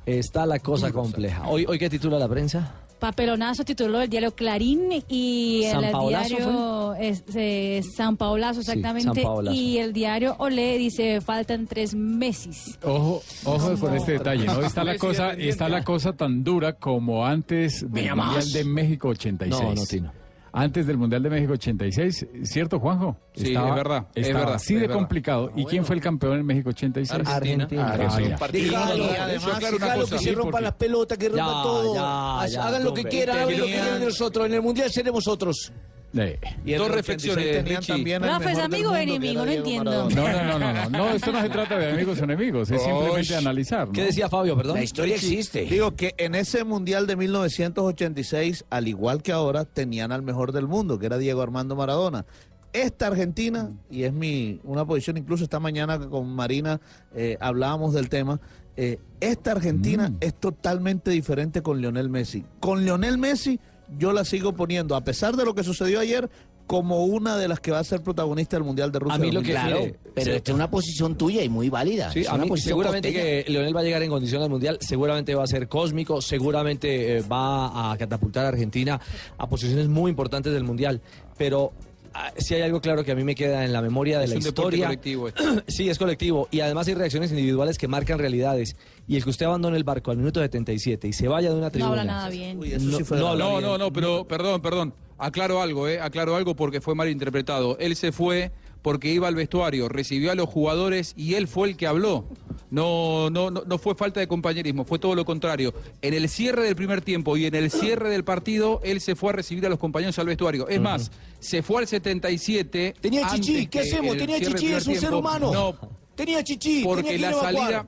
está la cosa compleja. ¿Hoy, ¿Hoy qué titula la prensa? Papelonazo tituló el diario Clarín y el ¿San Paolazo diario es, eh, San Paolazo exactamente San Paolazo. y el diario Olé dice faltan tres meses. Ojo, ojo con este detalle, ¿no? Está la cosa, está la cosa tan dura como antes ¿Me del? Mundial de México 86. No, no, Tino. Antes del Mundial de México 86, ¿cierto, Juanjo? Sí, es verdad, es estaba verdad, así es de verdad. complicado. ¿Y quién fue el campeón en México 86? Argentina. Argentina. Además, cosa. que se rompan porque- las pelotas, que rompan Ya, todo. ya, Haz- ya, hagan lo que quieran, hagan lo que quieran de nosotros. En el mundial seremos otros. Y Dos el 86 reflexiones, tenían también Rafa, ¿es amigo o enemigo? No entiendo. No, no, no, no, no, no, esto no se trata de amigos o enemigos, es simplemente analizar. ¿no? ¿Qué decía Fabio, perdón? La historia existe. Digo que en ese mundial de 1986, al igual que ahora, tenían al mejor del mundo, que era Diego Armando Maradona. Esta Argentina, y es mi una posición, incluso esta mañana con Marina eh, hablábamos del tema, eh, esta Argentina Mm. es totalmente diferente con Lionel Messi. Con Lionel Messi yo la sigo poniendo, a pesar de lo que sucedió ayer, como una de las que va a ser protagonista del Mundial de Rusia. A mí lo que- 2018. mire, Pero Sí. esta es una posición tuya y muy válida. Sí, a una mí posición seguramente costeña. que Leonel va a llegar en condición al Mundial, seguramente va a ser cósmico, seguramente eh, va a catapultar a Argentina a posiciones muy importantes del Mundial, pero ah, si hay algo claro que a mí me queda en la memoria de Es la un historia. colectivo sí, es colectivo y además hay reacciones individuales que marcan realidades y el que usted abandone el barco al minuto 77 y se vaya de una No tribuna. habla nada bien. Uy, eso No, sí fue no, No, no, no, pero perdón, perdón. Aclaro algo, ¿eh? Aclaro algo porque fue mal interpretado. Él se fue porque iba al vestuario, recibió a los jugadores y él fue el que habló. No, no, no, no fue falta de compañerismo, fue todo lo contrario. En el cierre del primer tiempo y en el cierre del partido, él se fue a recibir a los compañeros al vestuario. Es más, se fue al 77. Tenía chichi, ¿qué hacemos? Tenía chichi, es un ser humano. No, Tenía chichi, porque tenía que la evacuar. salida.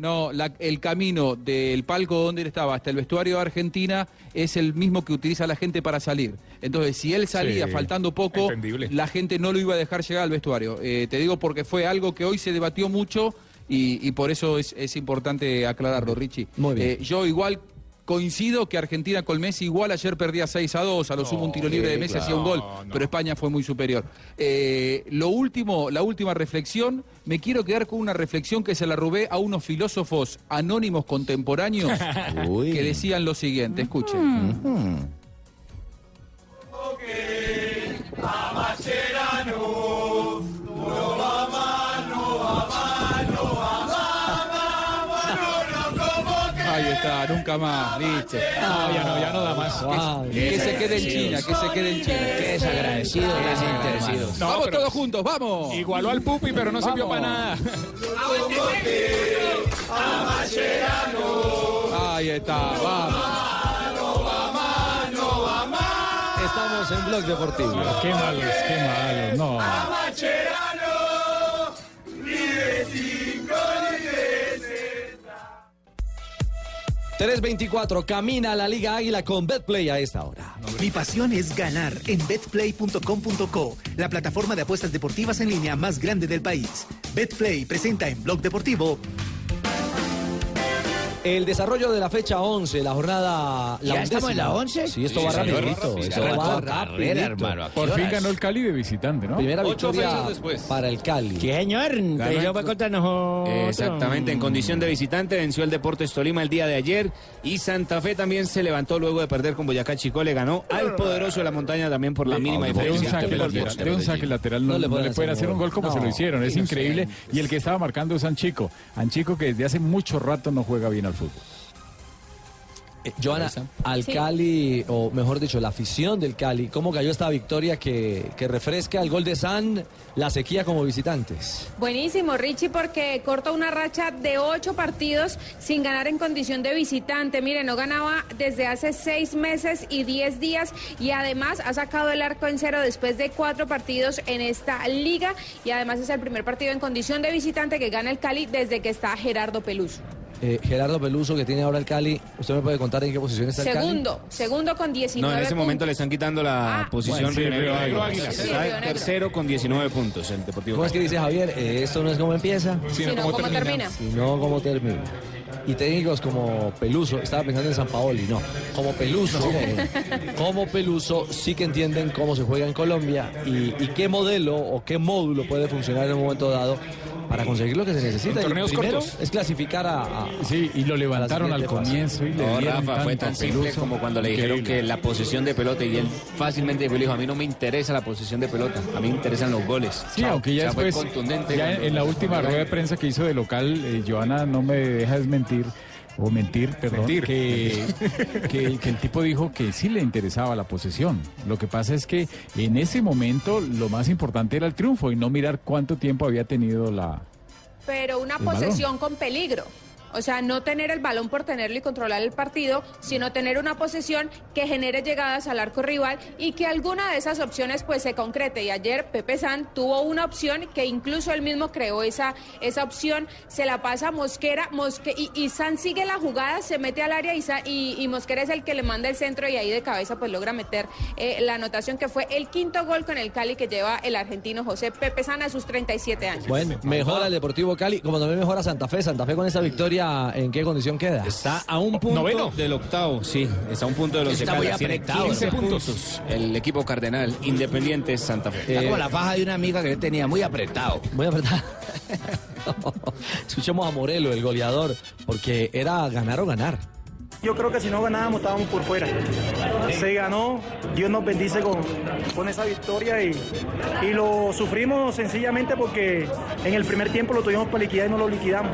No, la- el camino del palco donde él estaba hasta el vestuario de Argentina es el mismo que utiliza la gente para salir. Entonces, si él salía Sí, faltando poco, entendible. la gente no lo iba a dejar llegar al vestuario. Eh, te digo porque fue algo que hoy se debatió mucho y, y por eso es, es importante aclararlo, Richie. Muy bien. Eh, yo igual coincido que Argentina con Messi igual ayer perdía 6 a 2, a lo sumo un tiro libre de Messi claro. hacía un gol, No, pero España fue muy superior. Eh, lo último, la última reflexión, me quiero quedar con una reflexión que se la robé a unos filósofos anónimos contemporáneos que decían lo siguiente, escuchen. Ujú. Ahí está, nunca más, listo. No, ya no, ya no da más. Que, que se quede en China, que se quede en China. Qué desagradecido la gente, hermano. No, vamos pero- todos juntos, vamos. Igualó al Pupi, pero no sirvió para nada. Ahí está, vamos. Estamos en Blog Deportivo. Qué malos, qué malos. No. 324, camina la Liga Águila con Betplay a esta hora. Mi pasión es ganar en betplay.com.co, la plataforma de apuestas deportivas en línea más grande del país. Betplay presenta en Blog Deportivo El desarrollo de la fecha 11, la jornada... La ¿Ya estamos en la undécima. 11? Sí, esto Sí, va rapidito. Sí, Esto va Carrera, hermano. ¿A qué Por fin ganó el Cali de visitante, ¿no? Primera Ocho victoria fechas después. para el Cali. Sí, señor. Yo voy contra nosotros. Exactamente, en condición de visitante venció el Deportes Tolima el día de ayer y Santa Fe también se levantó luego de perder con Boyacá Chico, le ganó al poderoso de la montaña también por la mínima De un diferencia. de un saque lateral no, No le no pueden le pueden hacer hacer un gol. gol como No, se lo hicieron, es increíble. Y el que estaba marcando es Anchico. Anchico que desde hace mucho rato no juega bien al fútbol. Eh, Joana, Sí. al Cali, o mejor dicho, la afición del Cali, ¿cómo cayó esta victoria que, que refresca el gol de San, la sequía como visitantes? Buenísimo, Richie, porque corta una racha de ocho partidos sin ganar en condición de visitante. Mire, no ganaba desde hace seis meses y diez días y además ha sacado el arco en cero después de cuatro partidos en esta liga y además es el primer partido en condición de visitante que gana el Cali desde que está Gerardo Peluso. Eh, Gerardo Peluso, que tiene ahora el Cali, ¿usted me puede contar en qué posición está el Cali? Segundo, segundo con 19 No, en ese momento le están quitando la Ah. posición Bueno, sí, Río Negro Río Águilas. Águilas. Sí, Está Río Negro. tercero con 19 puntos el Deportivo ¿Cómo es que dice Javier? Eh, esto no es como empieza, Sino cómo termina. sino como termina. Y técnicos como Peluso, estaba pensando en San Paoli, no. Como Peluso, como Peluso, sí que entienden cómo se juega en Colombia y, y qué modelo o qué módulo puede funcionar en un momento dado para conseguir lo que se necesita. En torneos primero cortos. es clasificar a, a- Sí, y lo levantaron al comienzo y le No, Rafa, fue tan simple Peluso. como cuando le dijeron que la posesión de pelota y él fácilmente dijo, a mí no me interesa la posesión de pelota, a mí me interesan los goles. Sí, Chao. aunque ya O sea, fue después, contundente ya cuando- en la última rueda de prensa que hizo de local, eh, Joana no me deja desmentir, o mentir, perdón, Mentir. Que, que, que el tipo dijo que sí le interesaba la posesión. Lo que pasa es que en ese momento lo más importante era el triunfo y no mirar cuánto tiempo había tenido la... pero una balón. posesión con peligro. O sea, no tener el balón por tenerlo y controlar el partido, sino tener una posesión que genere llegadas al arco rival y que alguna de esas opciones pues se concrete. Y ayer Pepe San tuvo una opción que incluso él mismo creó esa, esa opción, se la pasa a Mosquera, Mosque, y, y San sigue la jugada, se mete al área y Mosquera es el que le manda el centro y ahí de cabeza pues logra meter eh, la anotación que fue el quinto gol con el Cali que lleva el argentino José Pepe San a sus 37 años. Bueno, mejora el Deportivo Cali, como también mejora Santa Fe. Santa Fe con esa victoria, ¿en qué condición queda? Está a un punto Noveno. del octavo, sí, está a un punto de los Está muy Caldas, tiene apretado, 15 ¿no? puntos. El equipo cardenal, Independiente Santa Fe. Está como la faja de una amiga que yo tenía, muy apretado. Muy apretado. Escuchemos a Morelo, el goleador, porque era ganar o ganar. Yo creo que si no ganábamos estábamos por fuera. Se ganó, Dios nos bendice con, con esa victoria y, y lo sufrimos sencillamente porque en el primer tiempo lo tuvimos para liquidar y no lo liquidamos.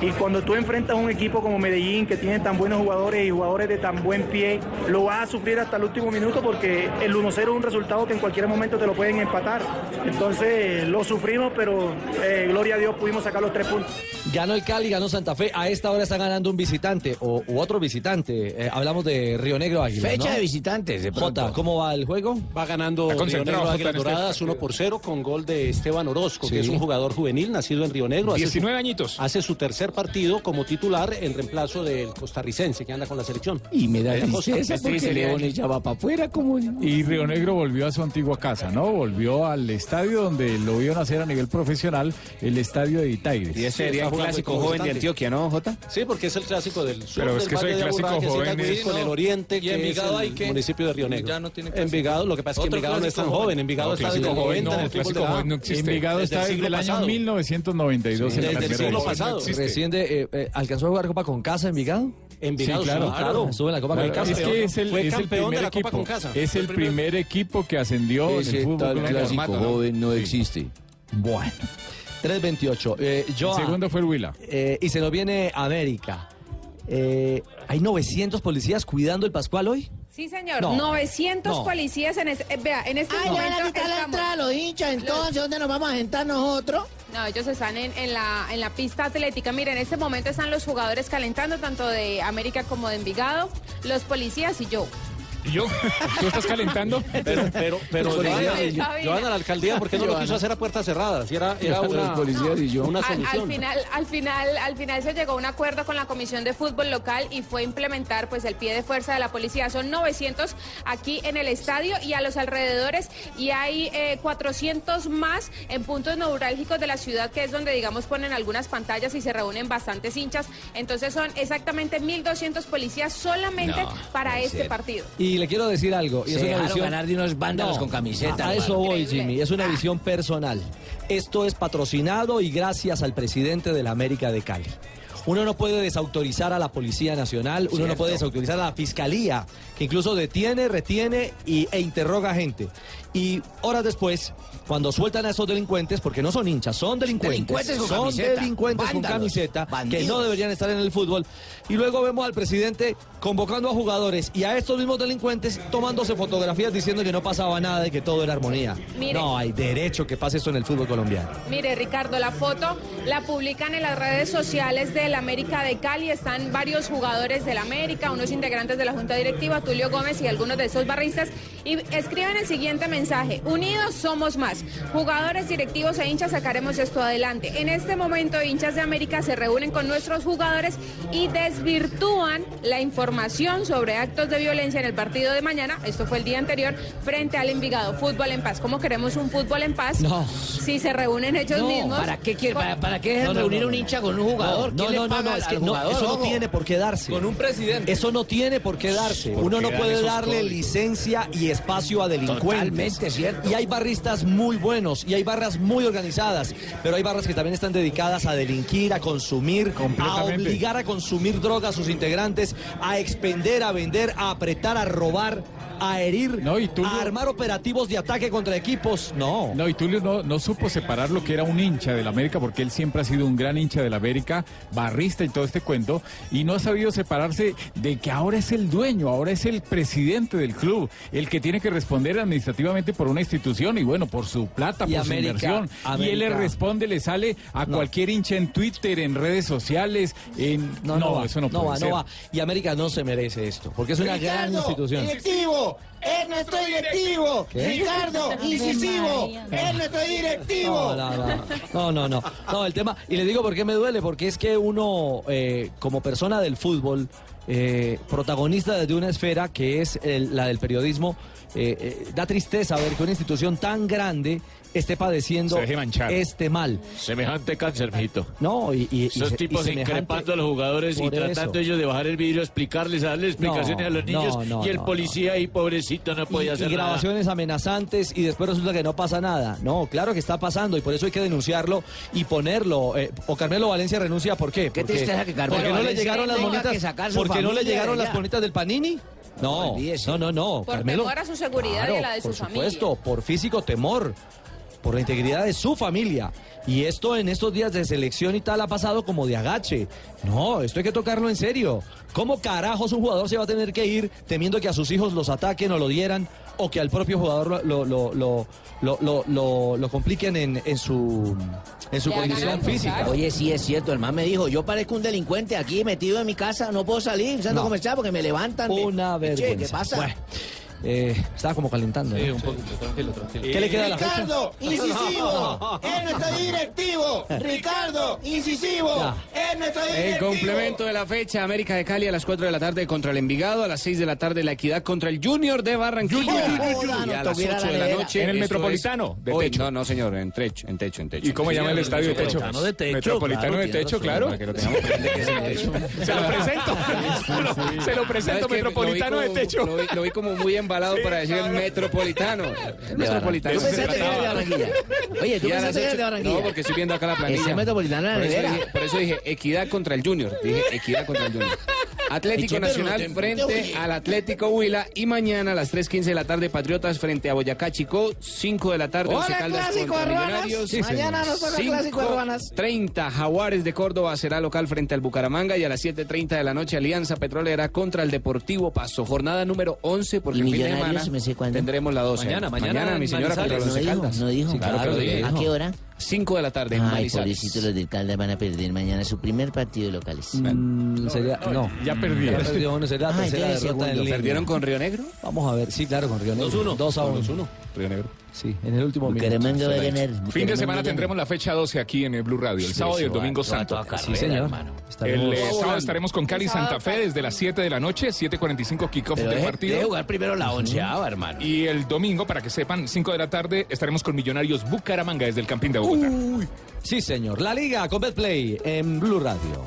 Y cuando tú enfrentas a un equipo como Medellín que tiene tan buenos jugadores y jugadores de tan buen pie, lo vas a sufrir hasta el último minuto porque el 1-0 es un resultado que en cualquier momento te lo pueden empatar. Entonces lo sufrimos, pero eh, gloria a Dios pudimos sacar los tres puntos. Ganó el Cali, ganó Santa Fe. A esta hora está ganando un visitante o u otro visitante. Eh, hablamos de Río Negro Águila. Fecha ¿no? de visitantes, de pronto. Jota, ¿cómo va el juego? Va ganando Río concentrado, Negro Águilas este Doradas 1 por 0 con gol de Esteban Orozco, Sí. que es un jugador juvenil nacido en Río Negro. Hace su- 19 añitos. Hace su tercer partido como titular en reemplazo del costarricense que anda con la selección. Y me da tristeza porque Leones ya va para afuera como... Y Río Negro volvió a su antigua casa, ¿no? Volvió al estadio donde lo vio nacer a nivel profesional, el estadio de Itaires. Y ese sería el clásico joven de Antioquia, ¿no, Jota? Sí, porque es el clásico del sur Pero es del que soy clásico joven, divide es- con el oriente, ¿Y que es hay el municipio de Río Negro. Ya no tiene clásico. Envigado, lo que pasa es que Envigado no es tan joven, joven. Envigado No, está desde el joven 90 en el fútbol clásico de la joven no existe. Envigado está desde el año pasado. 1992 en la Desde el siglo pasado. Recién de, eh, eh, ¿Alcanzó a jugar Copa con casa Envigado? Envigado, Sí, claro. claro. En la Copa Claro, con casa. es que es el, Fue es el campeón de la Copa equipo. con casa. Es el el primer- equipo que ascendió en Ese el fútbol tal clásico joven no existe. Bueno. 3.28. Eh, Joa, El segundo fue el Huila. eh, y se nos viene América. Eh, ¿Hay 900 policías cuidando el Pascual hoy? Sí, señor. No. 900 No. policías en este... eh, vea, en este Ay, le momento van a quitar la estamos- entrada los hinchas, entonces, ¿dónde nos vamos a sentar nosotros? No, ellos están en, en la, en la pista atlética. Miren, en este momento están los jugadores calentando, tanto de América como de Envigado, los policías y yo. ¿Y yo? ¿Tú estás calentando? Pero, pero, pero, Policía Joana, y yo. Joana, a la alcaldía, ¿por qué no lo quiso hacer a puertas cerradas? Y era, era Los una, policías y yo. una Al, al solución. final, al final, al final se llegó a un acuerdo con la Comisión de Fútbol Local y fue implementar pues el pie de fuerza de la policía. Son 900 aquí en el estadio y a los alrededores y hay eh, 400 más en puntos neurálgicos de la ciudad que es donde digamos ponen algunas pantallas y se reúnen bastantes hinchas. Entonces son exactamente 1.200 policías solamente No, para este ser. partido. Y le quiero decir algo. Y Se es una visión... ganar de unos vándalos con camiseta, A, a eso voy. Jimmy. Es una visión personal. Esto es patrocinado y gracias al presidente de la América de Cali. Uno no puede desautorizar a la Policía Nacional, uno no puede desautorizar a la Fiscalía, que incluso detiene, retiene y, e interroga gente. Y horas después, cuando sueltan a esos delincuentes, porque no son hinchas, son delincuentes, Delincuentes con son camiseta, delincuentes con camiseta, que no deberían estar en el fútbol. Y luego vemos al presidente convocando a jugadores y a estos mismos delincuentes tomándose fotografías diciendo que no pasaba nada y que todo era armonía. Mire. No hay derecho que pase esto en el fútbol colombiano. Mire, Ricardo, la foto la publican en las redes sociales del América de Cali. Están varios jugadores del América, unos integrantes de la Junta Directiva, Tulio Gómez y algunos de esos barristas. Y escriben el siguiente mensaje: Unidos somos más. Jugadores, directivos e hinchas sacaremos esto adelante. En este momento, hinchas de América se reúnen con nuestros jugadores y desvirtúan la información sobre actos de violencia en el partido de mañana. Esto fue el día anterior, frente al Envigado. Fútbol en paz. ¿Cómo queremos un fútbol en paz? No. Si se reúnen ellos No, mismos. ¿para qué, quiere, para, para qué No, no, reunir no, un hincha con un jugador? No, ¿Quién no, le no, paga no, es que jugador, eso no tiene por qué darse. Con un presidente. Eso no tiene por qué darse. ¿Por Uno qué no puede darle códigos? licencia y espacio a delincuentes. Totalmente cierto. Y hay barristas muy buenos y hay barras muy organizadas, pero hay barras que también están dedicadas a delinquir, a consumir, a obligar a consumir droga a sus integrantes, a expender, a vender, a apretar, a robar, a herir, No, y tú a no- armar operativos de ataque contra equipos. No. No, y Tulio no, no supo separar lo que era un hincha del América, porque él siempre ha sido un gran hincha del América, barrista y todo este cuento, y no ha sabido separarse de que ahora es el dueño, ahora es el presidente del club, el que tiene que responder administrativamente por una institución y bueno, por su plata, Y por su América- inversión. Y él le responde, le sale a No. cualquier hincha en Twitter, en redes sociales, en... No, no, va, eso no, puede va, ser. no va. Y América no se merece esto, porque es una gran institución. directivo, es nuestro directivo. ¿Qué? Ricardo, incisivo, es nuestro directivo. No, no, no, no, no, no, no, el tema, y le digo por qué me duele, porque es que uno, eh, como persona del fútbol, eh, protagonista desde una esfera que es el- la del periodismo, eh, da tristeza ver que una institución tan grande esté padeciendo Se deje manchar. este mal. Semejante cáncer, mijito. No, y, Esos tipos y increpando a los jugadores y Por tratando eso. ellos de bajar el vidrio, explicarles, a darle explicaciones No, a los niños. no, no, y el no, policía ahí, pobrecito, no podía y, hacer y nada. grabaciones amenazantes y después resulta que no pasa nada. No, claro que está pasando y por eso hay que denunciarlo y ponerlo. eh, o Carmelo Valencia renuncia, ¿por qué? Qué Porque- tristeza que Carmelo porque no le llegaron las su porque no le llegaron las bonitas del Panini? No, no, no, no. Por Carmelo. temor a su seguridad y a la de su por familia. supuesto, por físico temor, por la integridad de su familia. Y esto en estos días de selección y tal ha pasado como de agache. No, esto hay que tocarlo en serio. ¿Cómo carajos un jugador se va a tener que ir temiendo que a sus hijos los ataquen o lo dieran o que al propio jugador lo, lo, lo, lo, lo, lo- lo compliquen en, en su, en su condición física? Oye, sí es cierto, el man me dijo, yo parezco un delincuente aquí metido en mi casa, no puedo salir, centro No. comercial porque me levantan. me- Una Che, vergüenza. ¿qué pasa? Bueno, eh, estaba como calentando. ¿no? ¿Qué le queda a la fecha? Ricardo, incisivo, es nuestro directivo. Ricardo, incisivo, es nuestro El directivo. complemento de la fecha, América de Cali a las 4 de la tarde contra el Envigado, a las 6 de la tarde la Equidad contra el Junior de Barranquilla. Junior. y a No, las tuviera 8 de la la nevera. noche. En el Metropolitano, de Hoy- techo. No, no, señor, en techo, en techo, en techo. ¿Y cómo llama el estadio de techo? Metropolitano de techo, Metropolitano claro, el. Se lo presento. Se lo presento. Metropolitano de techo. Lo vi, lo vi como muy embalado para decir el Metropolitano. Metropolitano. Yo pensé que era de Barranquilla. Oye, ¿tú pensaste que era de Barranquilla? No, porque estoy viendo acá la planilla. Ese Metropolitano por eso, dije, por eso dije equidad contra el Junior. Dije equidad contra el Junior. Atlético no Nacional te- frente al Atlético Huila y mañana a las 3.15 de la tarde Patriotas frente a Boyacá Chico, 5 de la tarde Hola, Once Caldas clásico contra. Millonarios. Sí, Mañana nos toca clásico de Ruanas. 30 Jaguares de Córdoba será local frente al Bucaramanga y a las 7.30 de la noche Alianza Petrolera contra el Deportivo Paso. Jornada número 11 porque ¿Y el fin de Millonarios, semana tendremos la 12. Mañana, mañana mi en señora los No Once dijo, Caldas. no dijo. Sí, claro Claro. ¿A qué hora? 5 de la tarde en Ay, Manizales. pobrecitos los del Caldas van a perder mañana su primer partido locales. Mm, sería, no, ya perdió. Ya perdió, bueno, sería la Ah, tercera entonces derrota en línea. ¿Perdieron con Río Negro? Vamos a ver, sí, claro, con Río Negro. 2-1. 2 a 1. 2-1. Río Negro. Sí, en el último minuto. Bucaramanga va a Se la ganar. Fin de semana tendremos la fecha 12 aquí en el Blue Radio, el Sí, sábado y el va- domingo va santo. carrera, Sí, señor. hermano. El eh, sábado estaremos con Cali Santa Fe desde las 7 de la noche, 7.45 kickoff del partido. deje jugar primero la onceava, hermano. Y el domingo, para que sepan, 5 de la tarde, estaremos con Millonarios Bucaramanga desde el Campín de Bogotá. Sí, señor. La Liga con Betplay en Blue Radio.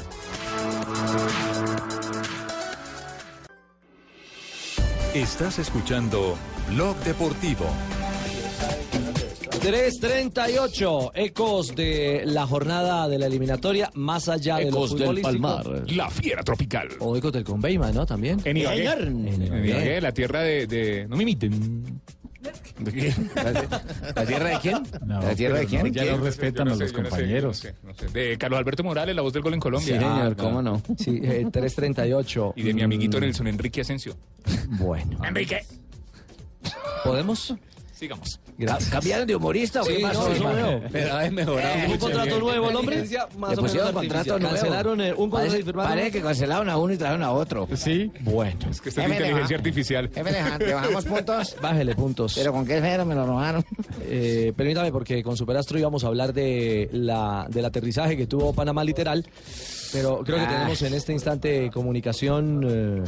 Estás escuchando Blog Deportivo. 3.38, ecos de la jornada de la eliminatoria, más allá de Ecos lo del. Palmar. La fiera tropical. O ecos del Conveima, ¿no? También. En Ibagué. En En Ibagué, Ibagué. la tierra de, de- No me imiten. ¿De qué? ¿La tierra de quién? No, ¿La tierra de quién? no, ya no respetan a no los sé, compañeros. yo no sé, no sé. De Carlos Alberto Morales, la voz del gol en Colombia. Sí, señor, cómo no. Sí, eh, 3.38. Y de mi amiguito Nelson Enrique Asensio. Bueno. Enrique. ¿Podemos? Sigamos. Gracias. ¿Cambiaron de humorista o qué Sí, pasó? no, eso veo. Pero ha mejorado ¿Un contrato nuevo el hombre? Le pusieron contrato nuevo. Cancelaron eh, un contrato Parece, parece que cancelaron a uno y trajeron a otro. Sí. Bueno. Es que esta es inteligencia artificial. Jefe Alejandro, bajamos puntos. Bájele puntos. Pero con qué esfero me lo robaron. Eh, permítame, porque con Superastro íbamos a hablar de la, del aterrizaje que tuvo Panamá literal, pero creo que Ah. tenemos en este instante comunicación, eh,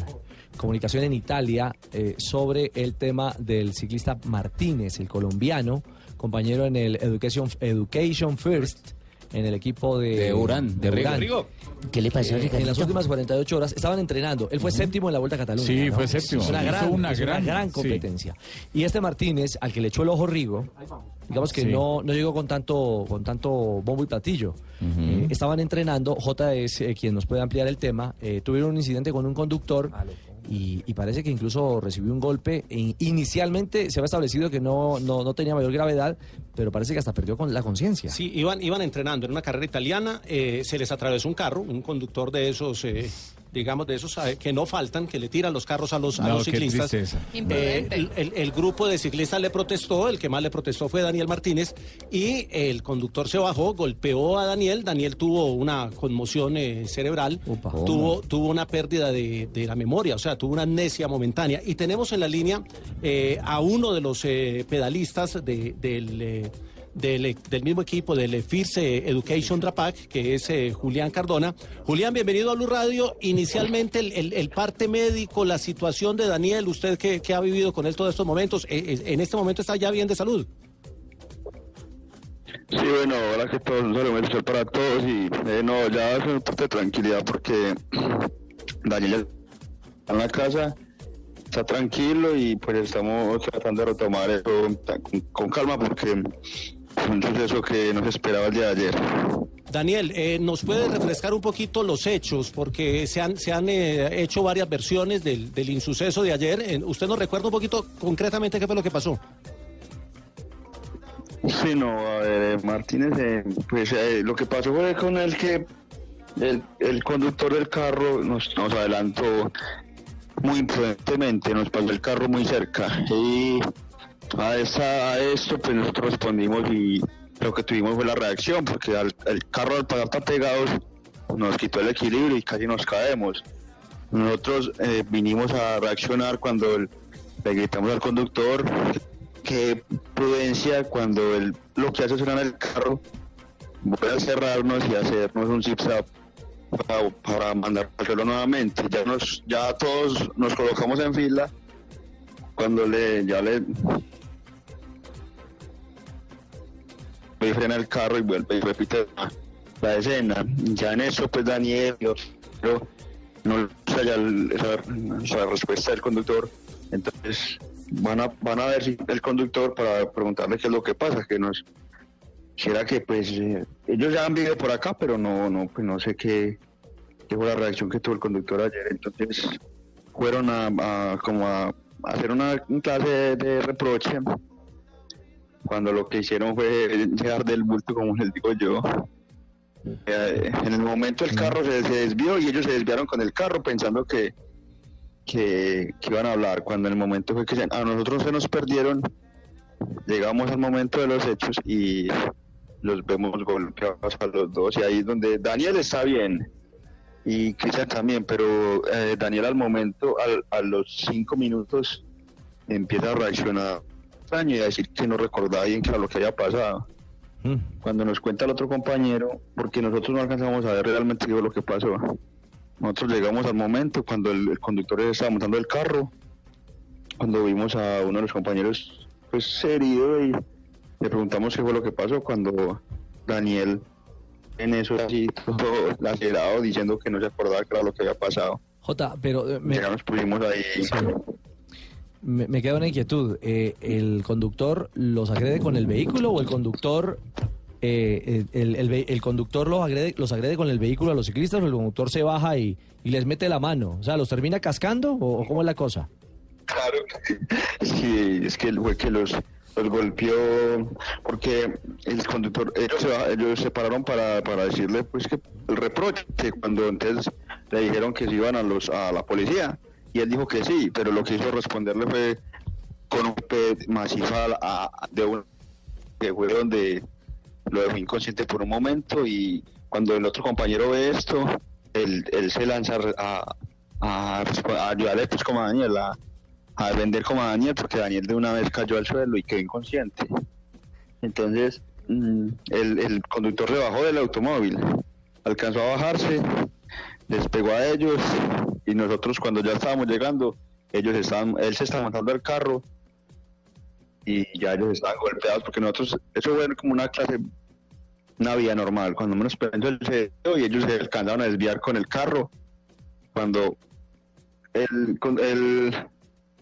comunicación en Italia eh, sobre el tema del ciclista Martínez, el colombiano, compañero en el Education, Education First, en el equipo de, De Urán, de Rigo. Urán. Rigo. ¿Qué le pasó, Eh, en las últimas 48 horas estaban entrenando. Él fue séptimo en la Vuelta a Cataluña. Sí, ¿no? fue séptimo. Es una gran, una es una gran- gran sí. competencia. Y este Martínez, al que le echó el ojo Rigo, digamos que Sí. no, no llegó con tanto, con tanto bombo y platillo. Eh, estaban entrenando, J es eh, quien nos puede ampliar el tema, eh, tuvieron un incidente con un conductor y, y parece que incluso recibió un golpe. E- inicialmente se había establecido que no, no, no tenía mayor gravedad, pero parece que hasta perdió con la conciencia. Sí, iban, iban entrenando en una carrera italiana, eh, se les atravesó un carro, un conductor de esos, eh, digamos, de esos eh, que no faltan, que le tiran los carros a los, a los ciclistas. Eh, el, el- el grupo de ciclistas le protestó, el que más le protestó fue Daniel Martínez, y el conductor se bajó, golpeó a Daniel, Daniel tuvo una conmoción eh, cerebral, tuvo, tuvo una pérdida de, de la memoria, o sea, tuvo una amnesia momentánea. Y tenemos en la línea eh, a uno de los eh, pedalistas de- del... del, del mismo equipo del FIRSE Education Drapac, que es eh, Julián Cardona. Julián, bienvenido a Blue Radio. Inicialmente, el, el- parte médico, la situación de Daniel, usted que, que ha vivido con él todos estos momentos, eh, eh, en este momento está ya bien de salud. Sí, bueno, que todo un saludo para todos y eh, no, ya es un parte de tranquilidad porque Daniel está en la casa, está tranquilo y pues estamos tratando de retomar eso con, calma porque un suceso que no se esperaba el día de ayer. Daniel, eh, ¿nos puede refrescar un poquito los hechos? Porque se han, se han eh, hecho varias versiones del, del insuceso de ayer. Eh, ¿Usted nos recuerda un poquito concretamente qué fue lo que pasó? Sí, no, a ver, Martínez, eh, pues lo que pasó fue con el que el, el conductor del carro nos, nos adelantó muy imprudentemente, nos pasó el carro muy cerca y a, esa, a esto pues nosotros respondimos y lo que tuvimos fue la reacción porque el carro al pasar tan nos quitó el equilibrio y casi nos caemos. Nosotros eh, vinimos a reaccionar cuando el- le gritamos al conductor que prudencia cuando él lo que hace es frenar el carro, vuelve a cerrarnos y hacernos un zip-zap para, para mandar al suelo nuevamente. Ya nos, ya todos nos colocamos en fila cuando le ya le y frena el carro y vuelve y repite la, la escena. Ya en eso pues Daniel y otro no sé ya esa respuesta del conductor. Entonces van a van a ver si el conductor para preguntarle qué es lo que pasa, que nos si era que pues eh, ellos ya han vivido por acá, pero no no pues no sé qué, qué fue la reacción que tuvo el conductor ayer. Entonces fueron a, a- como a hacer una un clase de, reproche cuando lo que hicieron fue llegar del bulto como les digo yo. Eh, en el momento el carro se, desvió y ellos se desviaron con el carro pensando que, que, que iban a hablar. Cuando en el momento fue que se- a nosotros se nos perdieron, llegamos al momento de los hechos y los vemos golpeados a los dos. Y ahí es donde Daniel está bien y Cristian también, pero eh, Daniel al momento, al- a los cinco minutos, empieza a reaccionar extraño y a decir que no recordaba bien era lo que había pasado. Cuando nos cuenta el otro compañero, porque nosotros no alcanzamos a ver realmente qué fue lo que pasó. Nosotros llegamos al momento cuando el, el conductor estaba montando el carro, cuando vimos a uno de los compañeros pues herido y le preguntamos qué fue lo que pasó cuando Daniel en eso así todo lacerado diciendo que no se acordaba era lo que había pasado. Jota, pero eh, me, Ya nos pusimos ahí. me, me queda una inquietud. Eh, ¿El conductor los agrede con el vehículo o el conductor eh, el, el el conductor los agrede, los agrede con el vehículo a los ciclistas o el conductor se baja y, y les mete la mano? O sea, ¿los termina cascando o, o cómo es la cosa? Claro, sí, es que fue que los, los golpeó, porque el conductor, ellos ba- ellos se pararon para, para decirle pues que el reproche, cuando entonces le dijeron que se iban a, los, a la policía, y él dijo que sí, pero lo que hizo responderle fue con un golpe macizo a- de un que fue donde lo dejó inconsciente por un momento y cuando el otro compañero ve esto, él, él se lanza a, a, a ayudarle pues como a Daniel, a vender como a Daniel, porque Daniel de una vez cayó al suelo y quedó inconsciente. Entonces, mm, el, el conductor se bajó del automóvil, alcanzó a bajarse, les pegó a ellos y nosotros cuando ya estábamos llegando, ellos estaban, él se estaba montando al carro y ya ellos estaban golpeados porque nosotros, eso fue como una clase, una vía normal, cuando menos pensó se dio y ellos se alcanzaron a desviar con el carro, cuando el, el,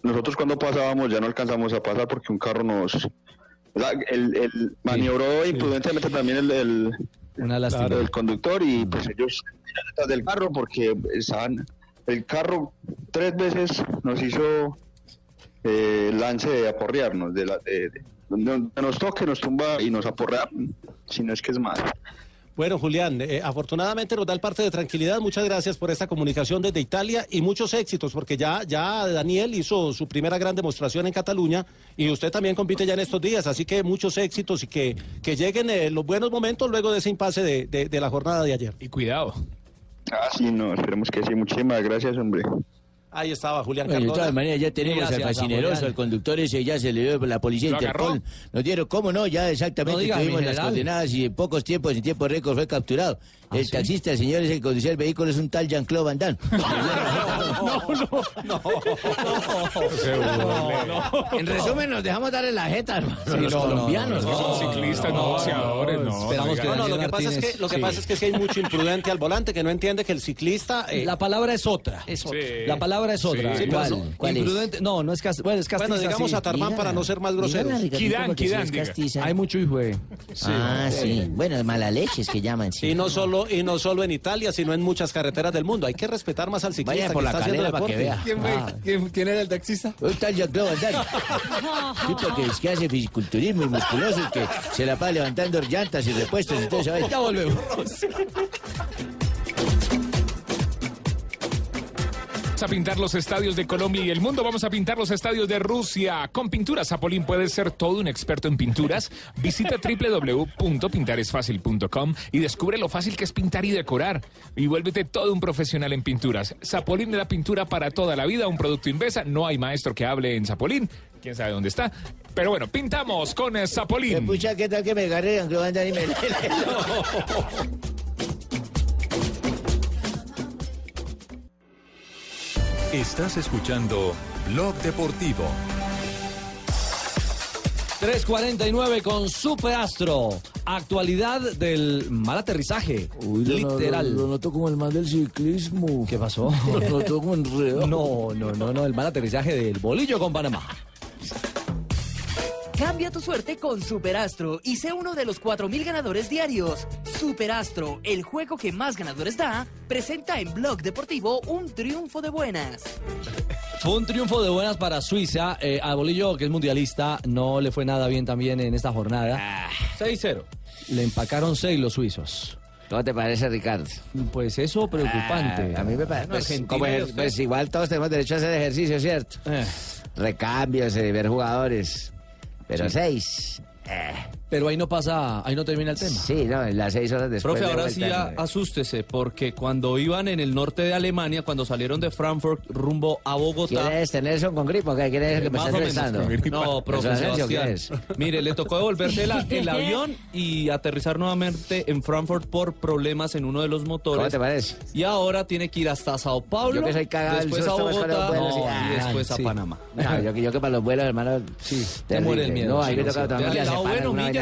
nosotros cuando pasábamos ya no alcanzamos a pasar porque un carro nos, o sea, el, el maniobró imprudentemente también el, el, Una lástima. el conductor y pues ellos detrás del carro porque estaban, el carro tres veces nos hizo eh, lance de aporrearnos, de, la, de, de- nos toque, nos tumba y nos aporrea, si no es que es más. Bueno, Julián, eh, afortunadamente nos da el parte de tranquilidad. Muchas gracias por esta comunicación desde Italia y muchos éxitos, porque ya, ya Daniel hizo su primera gran demostración en Cataluña y usted también compite ya en estos días. Así que muchos éxitos y que, que lleguen eh, los buenos momentos luego de ese impasse de, de- de la jornada de ayer. Y cuidado. Ah, sí, no, esperemos que sí. Muchísimas gracias, hombre. Ahí estaba Julián Bueno, de todas maneras, ya tenemos Gracias, al fascineroso, al conductor ese, ya se le dio la policía ¿Lo Interpol. agarró? Nos dieron, ¿cómo no? Ya No exactamente diga, tuvimos las coordenadas y en pocos tiempos, en tiempo récord, fue capturado. El taxista, el señor ese que conducía el vehículo, es un tal Jean-Claude Van Damme. En resumen, nos dejamos darle la jeta, hermano, Sí, los no, no, colombianos. no, son ciclistas, no boxeadores, no. Esperamos no que No, no, lo que pasa es que, lo que, sí. pasa es que sí hay mucho imprudente al volante que no entiende que el ciclista... eh, La palabra es otra. Es otra. La palabra es otra. Sí, ¿Cuál? ¿cuál? ¿Cuál es? Imprudente. No, no es castiza. Bueno, es castiza. Bueno, digamos sí. a Tarmán para no ser más groseros. Kidán, Kidán, diga. Hay mucho hijo. eh. Ah, sí. Bueno, de mala leche es que llaman. Sí. Y no solo y no solo en Italia, sino en muchas carreteras del mundo. Hay que respetar más al ciclista Vaya por que la está haciendo calera para que vea. ¿Quién? Ah. ¿Quién, quién era el taxista? Un tal Jean-Claude Van Damme. Tipo que es que hace fisiculturismo y musculoso y que se la pasa levantando llantas y repuestos y todo eso. Ya volvemos. Vamos a pintar los estadios de Colombia y el mundo. Vamos a pintar los estadios de Rusia. Con pinturas Zapolín puedes ser todo un experto en pinturas. Visita www.pintaresfacil.com y descubre lo fácil que es pintar y decorar. Y vuélvete todo un profesional en pinturas. Zapolín de la pintura para toda la vida, un producto Invesa. No hay maestro que hable en Zapolín. Quién sabe dónde está. Pero bueno, pintamos con eh, Zapolín. Pucha, ¿qué tal que agarre y me... Estás escuchando Blog Deportivo. 3.49 con Superastro. Actualidad del mal aterrizaje. Literal. Lo, noto como el mal del ciclismo. ¿Qué pasó? Lo noto como enredado. No, no, no, no. El mal aterrizaje del bolillo con Panamá. Cambia tu suerte con Superastro y sé uno de los 4.000 ganadores diarios. Superastro, el juego que más ganadores da, presenta en Blog Deportivo un triunfo de buenas. Fue un triunfo de buenas para Suiza. Eh, a Bolillo, que es mundialista, no le fue nada bien también en esta jornada. 6-0. Le empacaron 6 los suizos. ¿Cómo te parece, Ricardo? Pues eso preocupante. Ah, a mí me parece. Pues, como usted. pues igual todos tenemos derecho a hacer ejercicio, ¿cierto? Recambios, eh, ver jugadores. Pero Sí. seis. eh, Pero ahí no pasa, ahí no termina el tema. Sí, no, en las seis horas después. Profe, ahora sí a- asústese, porque cuando iban en el norte de Alemania, cuando salieron de Frankfurt rumbo a Bogotá... ¿Quién es Nelson con gripo? ¿Qué quiere decir que me Más está o menos. entrevistando? No, profe ¿Nelson Asensio qué Sebastián. es? Mire, le tocó devolverse la- el avión y aterrizar nuevamente en Frankfurt por problemas en uno de los motores. ¿Cómo te parece? Y ahora tiene que ir hasta Sao Paulo. Yo que soy cagado después a Bogotá vuelos y- no, y Ay, después a. Panamá. No, yo, que- yo que para los vuelos, hermano. Sí, te muere el miedo, No, ahí sí, me toca sí.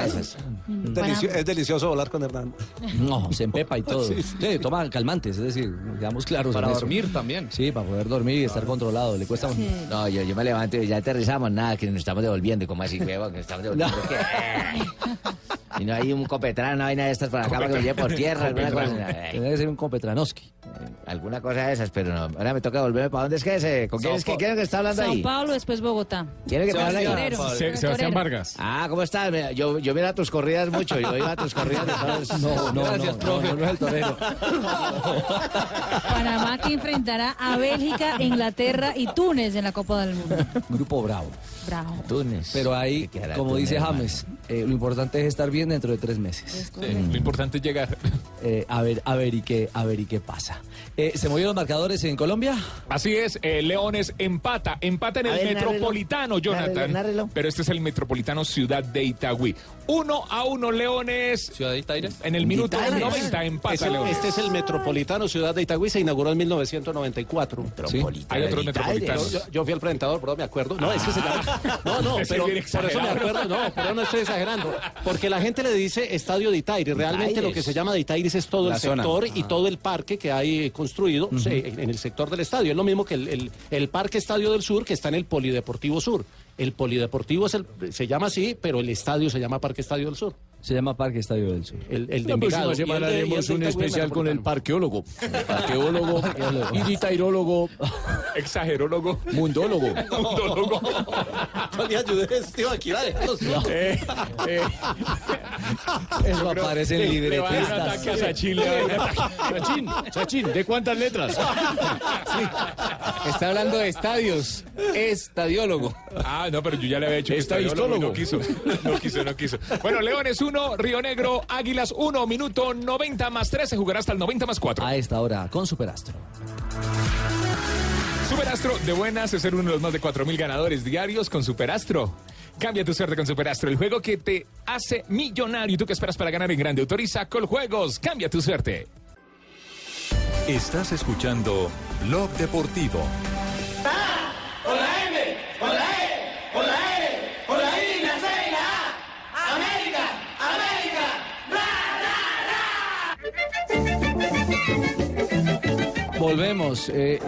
Delicio- es delicioso volar con Hernán. No, se empepa y todo. Sí, toma calmantes, es decir, digamos claros. Para eso. dormir también. Sí, para poder dormir y estar controlado. Le cuesta un... No, yo, yo me levanto y ya aterrizamos, nada, que nos estamos devolviendo. ¿Cómo así, huevo? Que nos estamos devolviendo. ¿qué? Y no hay un copetrán, una vaina de estas para acá para que nos lleve por tierra, alguna cosa. Tiene que ser un Copetranoski. Alguna cosa de esas, pero no. Ahora me toca volverme. ¿Para dónde es que ese? ¿Con quién Sao es que, Pa- quién es que está hablando Sao ahí? Paulo, después Bogotá. ¿Quién es que te habla ahí? Torero. Se- Sebastián Torero. Vargas. Ah, ¿cómo estás? Mira, Yo, yo miro a tus corridas mucho. Yo iba a tus corridas de todos. No, no, Gracias, no, profe. no, no es el torero. Panamá que enfrentará a Bélgica, Inglaterra y Túnez en la Copa del Mundo. Grupo Bravo. Bravo. Túnez. Pero ahí, como Túnez, dice hermano. James, eh, lo importante es estar bien dentro de tres meses. Lo importante es llegar. Eh, a ver, a ver y qué, a ver y qué pasa. Eh, ¿Se movieron los marcadores en Colombia? Así es, eh, Leones empata, empata en A el ver, nárrelo. Metropolitano, Jonathan. Nárrelo, nárrelo. Pero este es el Metropolitano Ciudad de Itagüí. Uno a uno, Leones. Ciudad de Itaire. En el minuto Itaires. 90 empata Es el- Leones. Este es el Metropolitano Ciudad de Itagüí, se inauguró en 1994. Hay otros metropolitanos. Yo, yo fui el presentador, pero me acuerdo. No, es que se llama- No, no, Ese pero por eso me acuerdo. No, pero no estoy exagerando. Porque la gente le dice Estadio de Itaire. Realmente Itaires. lo que se llama de Itaires es todo La el zona. sector y todo el parque que hay construido sí, en en el sector del estadio. Es lo mismo que el, el- el Parque Estadio del Sur que está en el Polideportivo Sur. El Polideportivo es el, se llama así, pero el estadio se llama Parque Estadio del Sur. Se llama Parque Estadio del Sur. El, el de La próxima Envigado. Y semana haremos de un especial con el parqueólogo, parqueólogo y ditairólogo, Exagerólogo. mundólogo. Mundólogo. Yo le ayudé a Esteban Aquila, déjalos. Eh, eh, Eso aparece en va un libretistas. ataque a Sachin, le va a dar un ataque. Chachín, Chachín, ¿de cuántas letras? Está hablando de estadios. Estadiólogo. Ah, no, pero yo ya le había hecho estadiólogo no quiso. No quiso, no quiso. Bueno, Leones 1, Río Negro, Águilas 1, minuto 90 más 3, se jugará hasta el 90 más 4. A esta hora, con Superastro. Superastro de buenas es ser uno de los más de 4.000 ganadores diarios con Superastro. Cambia tu suerte con Superastro, el juego que te hace millonario. ¿Y tú qué esperas para ganar en grande? Autoriza Coljuegos. Cambia tu suerte. Estás escuchando Blog Deportivo. Volvemos. eh,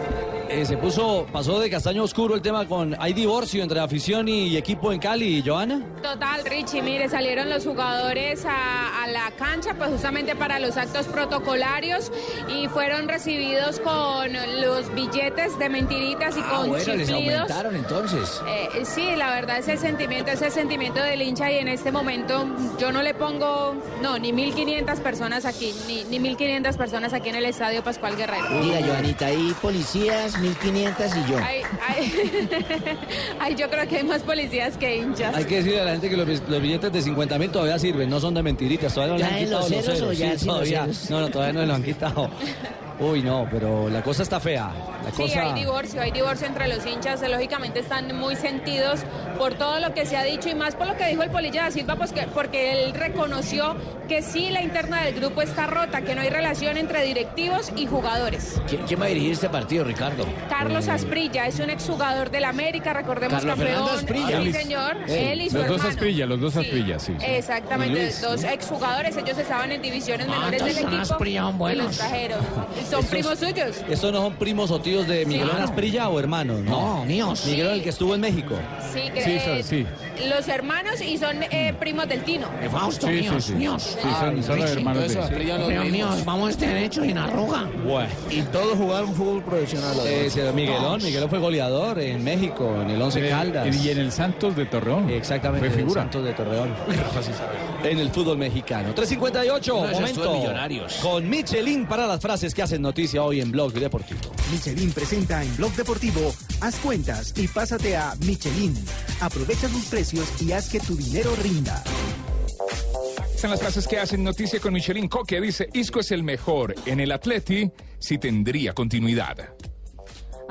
eh, se puso, pasó de castaño oscuro el tema con, hay divorcio entre afición y equipo en Cali, Joana. Total, Richie, mire, salieron los jugadores a, a la cancha pues justamente para los actos protocolarios y fueron recibidos con los billetes de mentiritas y Ah, con bueno, les aumentaron entonces. Eh, sí, la verdad es el sentimiento, es el sentimiento del hincha y en este momento yo no le pongo, no, ni 1.500 personas aquí, ni, ni 1.500 personas aquí en el Estadio Pascual Guerrero. Diga, Joanita, hay policías, 1500 y yo. Ay, ay, ay, yo creo que hay más policías que hinchas. Hay que decirle a la gente que los, los billetes de 50 mil todavía sirven, no son de mentiritas, todavía no le ¿Ya han en quitado los ceros o ceros. ya sí, sin los todavía. ceros? No, no, todavía no lo han quitado. Uy, no, pero la cosa está fea. La Sí, cosa... hay divorcio, hay divorcio entre los hinchas, eh, lógicamente están muy sentidos por todo lo que se ha dicho y más por lo que dijo el Polilla da Silva, pues que- porque él reconoció que sí la interna del grupo está rota, que no hay relación entre directivos y jugadores. ¿Quién, quién va a dirigir este partido, Ricardo? Carlos Eh, Asprilla es un exjugador del América, recordemos Carlos campeón. Fernando Asprilla. Sí, Él- señor, Eh, él y su los dos. Asprilla, los dos Asprilla, sí. sí. Exactamente, Luis. dos exjugadores, ellos estaban en divisiones Ah, menores del entonces son equipo Asprilla, son y buenos. los trajeron. Son primos suyos. ¿Estos no son primos o tíos de Miguelón Claro. Asprilla o hermanos? No, No, míos. Miguelón, el que estuvo en México. Sí, que, Sí, eh, son- sí. los hermanos y son eh, primos del Tino. De Fausto, Sí, sí, míos, sí. míos. Sí, son- son los hermanos de- sí. Pero míos, vamos a estar hechos sin arruga. Bueno. Y todos jugaron fútbol profesional. Eh, sí, Miguelón, Miguelón fue goleador en México, en el Once En el- Caldas. Y en el Santos de Torreón. Exactamente, Fue en el figura. Santos de Torreón. En el fútbol mexicano. 358, No, ese estuvo en momento. Millonarios. Con Michelin para las frases que hacen noticia hoy en Blog Deportivo. Michelin presenta en Blog Deportivo, haz cuentas y pásate a Michelin. Aprovecha sus precios y haz que tu dinero rinda. Están las frases que hacen noticia con Michelin Coque. Dice, Isco es el mejor en el Atleti si tendría continuidad.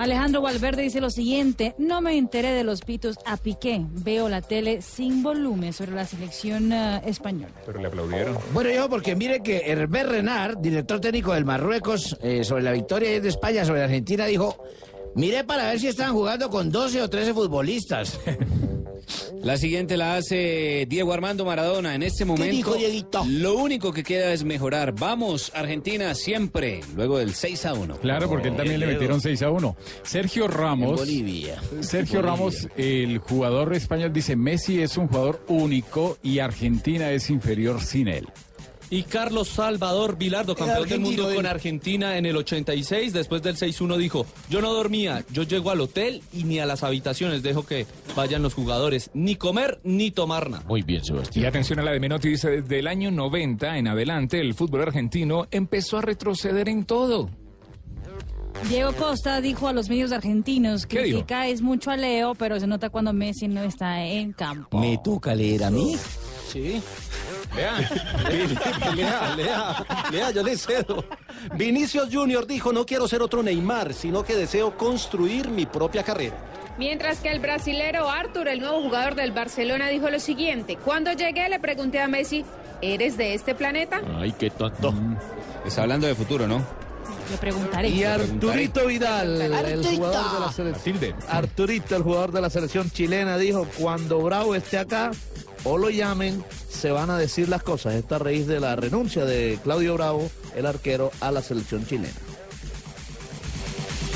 Alejandro Valverde dice lo siguiente, no me enteré de los pitos a Piqué, veo la tele sin volumen sobre la selección eh, española. Pero le aplaudieron. Bueno, yo, porque mire que Hervé Renard, director técnico del Marruecos, eh, sobre la victoria de España sobre Argentina, dijo: Miré para ver si estaban jugando con 12 o 13 futbolistas. La siguiente la hace Diego Armando Maradona. En este momento, dijo lo único que queda es mejorar. Vamos, Argentina, siempre. Luego del 6 a 1. Claro, porque él también le metieron 6 a 1. Sergio Ramos. En Bolivia. Sergio Bolivia. Ramos, el jugador español, dice: Messi es un jugador único y Argentina es inferior sin él. Y Carlos Salvador Vilardo, campeón del mundo con Argentina en el 86, después del 6-1 dijo, yo no dormía, yo llego al hotel y ni a las habitaciones dejo que vayan los jugadores, ni comer ni tomar nada. Muy bien, Y Sebastián. atención a la de Menotti, dice, desde el año 90 en adelante el fútbol argentino empezó a retroceder en todo. Diego Costa dijo a los medios argentinos, critica es mucho a Leo, pero se nota cuando Messi no está en campo. ¿Me toca leer a mí? Sí. Vean. Lea, lea, lea, yo le cedo. Vinicius Junior dijo, no quiero ser otro Neymar, sino que deseo construir mi propia carrera. Mientras que el brasilero Arthur, el nuevo jugador del Barcelona, dijo lo siguiente. Cuando llegué le pregunté a Messi, ¿eres de este planeta? Ay, qué tonto. Está hablando de futuro, ¿no? Le preguntaré. Y Arturito Vidal, el jugador de la selección. Arturito, el jugador de la selección chilena, dijo, cuando Bravo esté acá o lo llamen, se van a decir las cosas. Esta raíz de la renuncia de Claudio Bravo, el arquero, a la selección chilena.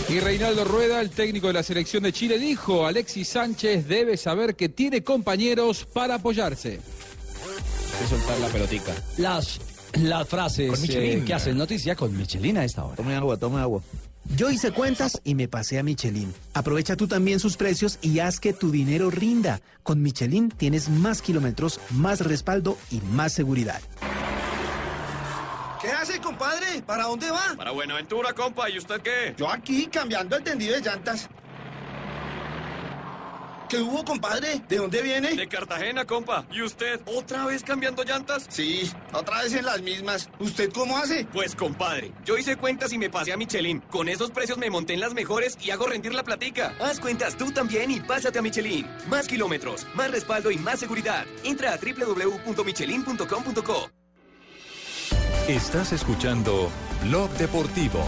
Y Reinaldo Rueda, el técnico de la selección de Chile, dijo, Alexis Sánchez debe saber que tiene compañeros para apoyarse. Hay que soltar la pelotica. Las, las frases Con eh, Michelin. que hacen noticia con Michelin a esta hora. Tome agua, tome agua. Yo hice cuentas y me pasé a Michelin. Aprovecha tú también sus precios y haz que tu dinero rinda. Con Michelin tienes más kilómetros, más respaldo y más seguridad. ¿Qué hace, compadre? ¿Para dónde va? Para Buenaventura, compa. ¿Y usted qué? Yo aquí cambiando el tendido de llantas. ¿Qué hubo, compadre? ¿De dónde viene? De Cartagena, compa. ¿Y usted otra vez cambiando llantas? Sí, otra vez en las mismas. ¿Usted cómo hace? Pues, compadre, yo hice cuentas y me pasé a Michelin. Con esos precios me monté en las mejores y hago rendir la platica. Haz cuentas tú también y pásate a Michelin. Más kilómetros, más respaldo y más seguridad. Entra a www.michelin.com.co. Estás escuchando Blog Deportivo.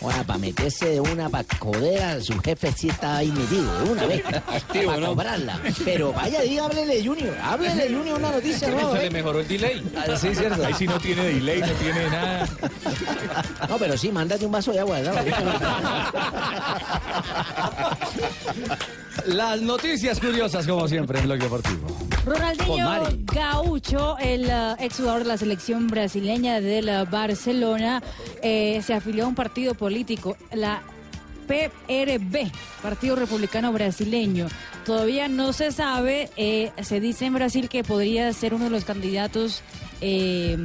Bueno, para meterse de una para coder su jefe sí estaba ahí metido, de una vez. Activo, para ¿no? cobrarla. Pero vaya, diga, háblele Junior. Háblele Junior una noticia nueva. Se le ¿eh? mejoró el delay. Ah, sí, cierto. Ahí sí no tiene delay, no tiene nada. No, pero sí, mándate un vaso de agua. ¿no? Las noticias curiosas, como siempre, en Blog Deportivo. Ronaldinho. Gaucho, el uh, exjugador de la selección brasileña del uh, Barcelona, eh, se afilió a un partido político, la PRB, Partido Republicano Brasileño. Todavía no se sabe, eh, se dice en Brasil que podría ser uno de los candidatos eh,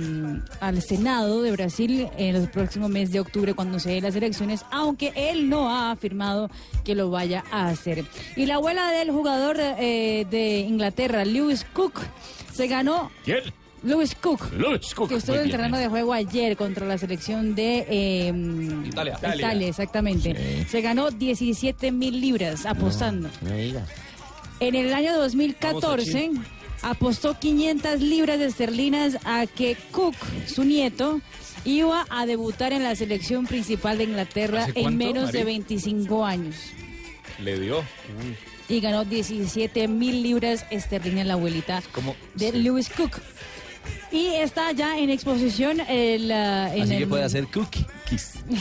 al Senado de Brasil en el próximo mes de octubre cuando se den las elecciones, aunque él no ha afirmado que lo vaya a hacer. Y la abuela del jugador eh, de Inglaterra, Lewis Cook, se ganó ¿Quién? Lewis Cook. Lewis Cook, Que estuvo en bien, terreno de juego ayer contra la selección de eh, Italia. Italia, exactamente. Se ganó 17 mil libras apostando. En el año 2014 apostó 500 libras de esterlinas a que Cook, su nieto, iba a debutar en la selección principal de Inglaterra ¿Hace en cuánto, menos de Mari? 25 años. Le dio. Y ganó 17 mil libras esterlinas la abuelita de Lewis Cook. Y está ya en exposición el, ah, en Así el- que puede hacer cookies. y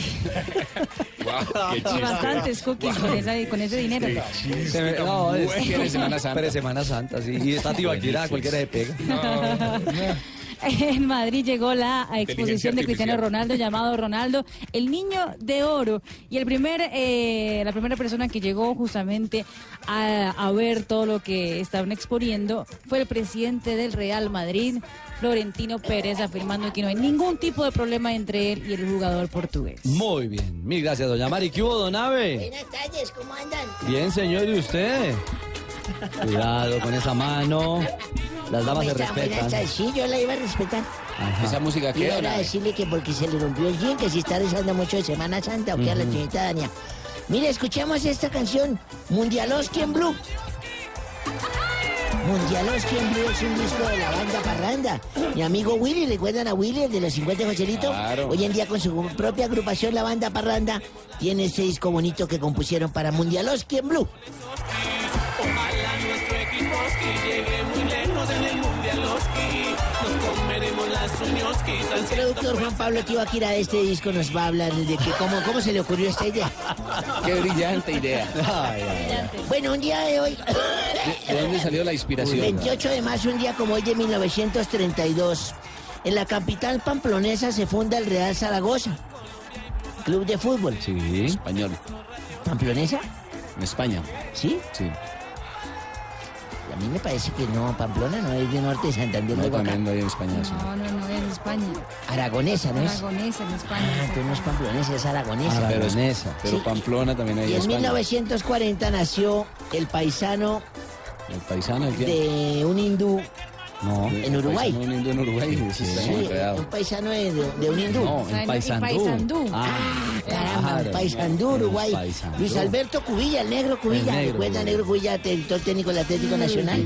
bastantes cookies con, esa- con ese dinero. Me- no, es, Viene Semana Santa. Semana Santa, sí. Y está Tibaquira, cualquiera se pega. En Madrid llegó la exposición de Cristiano. Ronaldo llamado Ronaldo, el niño de oro. Y el primer, eh, la primera persona que llegó justamente a, a ver todo lo que estaban exponiendo fue el presidente del Real Madrid, Florentino Pérez, afirmando que no hay ningún tipo de problema entre él y el jugador portugués. Muy bien. Mil gracias, doña Mari. ¿Qué hubo, don Ave? Buenas tardes, ¿cómo andan? Bien, señor, ¿y usted? Cuidado con esa mano. Las damas se respetan. Sí, yo la iba a respetar. Ajá. ¿Esa música Y qué era hora? decirle que porque se le rompió el jean, que si está rezando mucho de Semana Santa o que a la señorita Dania. Mire, escuchemos esta canción, Mundialoski en Blue. Mundialoski en Blue es un disco de la banda Parranda. Mi amigo Willy, ¿recuerdan a Willy, el de los 50 Joselito? Claro. Hoy en día con su propia agrupación, la banda Parranda, tiene ese disco bonito que compusieron para Mundialoski en Blue. El productor Juan Pablo Tibaquira de este disco nos va a hablar de que cómo, cómo se le ocurrió esta idea. Qué brillante idea. Bueno, un día de hoy, ¿De, de dónde salió la inspiración? 28 de marzo, un día como hoy de 1932, en la capital pamplonesa se funda el Real Zaragoza, club de fútbol. Sí. Español. ¿Pamplonesa? En España. ¿Sí? Sí. A mí me parece que no, Pamplona no es de norte de Santander, No, de Boca. también lo hay en España, sí. No, no, no, en España. Aragonesa, ¿no es? Aragonesa, en España. Ah, tú no es pamplonesa, es aragonesa. Pero, es- pero Sí. Pamplona también hay Y en en España. 1940 nació el paisano ¿El paisano? ¿el quién? de un hindú No. en Uruguay. Un hindú en Uruguay. Sí, Sí, un paisano de, de- de un hindú. No, en Paysandú. Paysandú. Ah, caramba, un paisandú, Uruguay. Luis Alberto Cubilla, el negro Cubilla. El negro, ¿Recuerda negro Cubilla, director técnico del Atlético Nacional?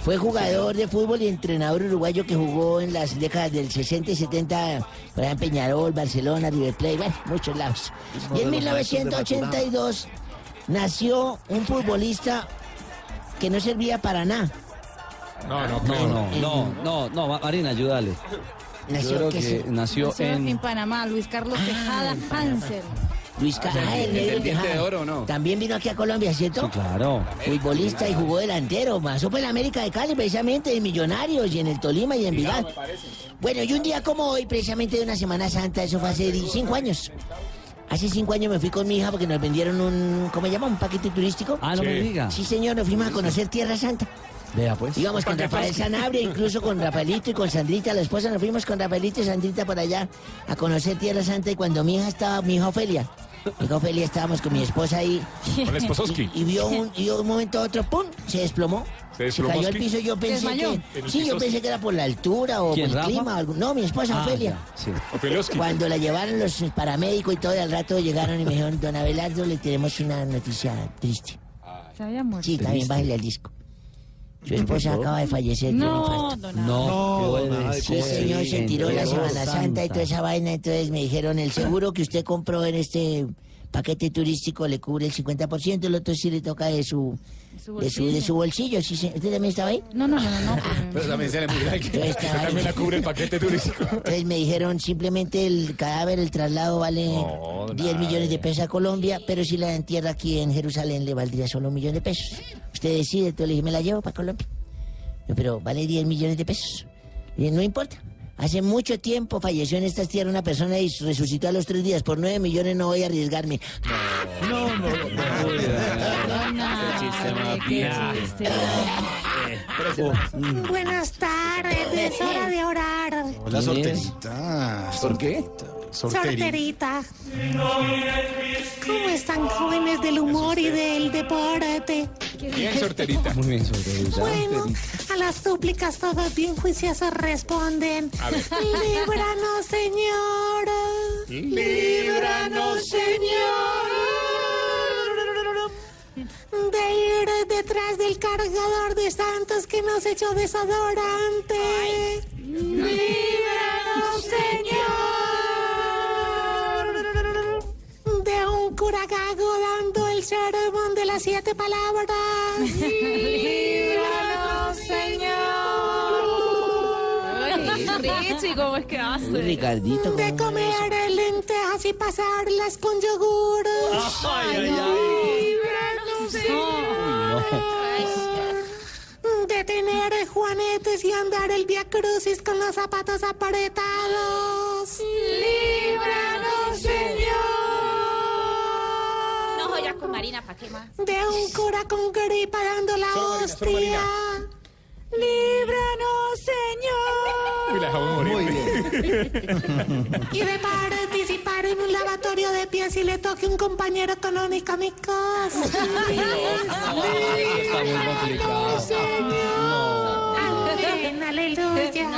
Fue jugador de fútbol y entrenador uruguayo que jugó en las décadas del 60 y 70, por ejemplo, en Peñarol, Barcelona, River Plate, bueno, muchos lados. Y en de los maestros de 1982 nació un futbolista que no servía para nada. No, no, No, no, no, no, no, Ma- Marina, ayúdale. Nació Yo creo que que sí. nació Nació en... en Panamá, Luis Carlos Tejada Hansel. Luis Ah, Caja, el- el negro el diente Tejada. de oro, ¿o no? También vino aquí a Colombia, ¿cierto? Claro. Futbolista y jugó delantero. Pasó por la América de Cali, precisamente, en Millonarios, y en el Tolima y en Vigán. Bueno, y un día como hoy, precisamente de una Semana Santa, eso fue hace cinco años. Hace cinco años me fui con mi hija porque nos vendieron un, ¿cómo se llama? Un paquete turístico. Ah, no me diga. Sí, señor, nos fuimos a conocer Tierra Santa. Vea, pues. Íbamos con Rafael Sanabria, incluso con Rafaelito y con Sandrita, la esposa, nos fuimos con Rafaelito y Sandrita por allá a conocer Tierra Santa y cuando mi hija estaba, mi hija Ofelia, mi hija Ofelia estábamos con mi esposa ahí. Con Espososki. Y, y vio un, y un momento a otro, ¡pum! se desplomó. ¿Se desplomó, cayó al piso y yo pensé que. ¿En el Sí, yo pensé que era por la altura o ¿Quién, por el Rafa? clima. o algo- No, mi esposa Ah, Ofelia. ya, sí. Cuando la llevaron los paramédicos y todo, y al rato llegaron y me dijeron, don Abelardo, le tenemos una noticia triste. Se había muerto. Sí, también bájale al disco. Su esposa acaba de fallecer de un No, don No, puede Sí, señor, se tiró la Semana Santa y toda esa vaina. Entonces me dijeron, el seguro que usted compró en este paquete turístico le cubre el 50%, el otro sí le toca de su, Su de su, de su bolsillo. ¿Sí, se- ¿Usted también estaba ahí? No, no, no, no. no. Pero también se le murió Yo estaba ahí. También la cubre el paquete turístico. Entonces me dijeron simplemente el cadáver, el traslado vale 10 millones de pesos a Colombia, pero si la entierra aquí en Jerusalén le valdría solo un millón de pesos. Usted decide, entonces le dije, me la llevo para Colombia. No, pero vale 10 millones de pesos. Y no importa. Hace mucho tiempo falleció en estas tierras una persona y resucitó a los tres días. Por 9 millones no voy a arriesgarme. No, no, no. Buenas tardes, es hora de orar. Hola, solterita. ¿Por qué? Sorterita. ¿Cómo están jóvenes del humor y del deporte? Bien, sorterita. Muy bien, sorterita. Bueno, a las súplicas todos bien juiciosos responden. A ver. Líbranos, Señor. Líbranos, Señor. De ir detrás del cargador de santos que nos echó desodorante. Líbranos, Señor. De un curagago dando el sermón de las siete palabras. Líbranos, Señor. Richie, ¿cómo es que hace? Ricardito. De comer lentejas y pasarlas con yogur. Ay, ay, Líbranos, Señor. De tener juanetes y andar el Via Crucis con los zapatos apretados. Líbranos, Señor. No joyas con Marina, ¿para qué más? De un cura con gripa dando la hostia. Líbranos, Señor. Uy, la dejamos morir. Muy bien. Y de participar en un lavatorio de pies y le toque un compañero económico a mi casa. Muy complicado. Amén, aleluya.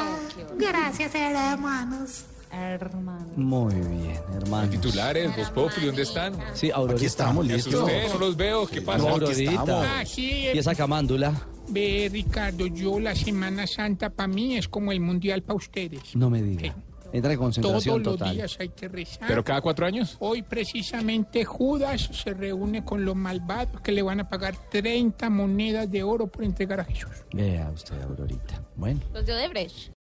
Gracias, hermanos. Hermano. Muy bien, hermano. Titulares, Voz Populi, ¿dónde están? Sí, Aurorita. Aquí estamos, listos. no los veo. ¿Qué pasa? No, Aurorita. Ah, sí, Y esa camándula. Ve Ricardo, yo la Semana Santa para mí es como el Mundial para ustedes. No me diga. Entra en Todos concentración los total. días hay que rezar. ¿Pero cada cuatro años? Hoy precisamente Judas se reúne con los malvados que le van a pagar 30 monedas de oro por entregar a Jesús. Vea usted, Aurorita. Bueno. Los de Odebrecht.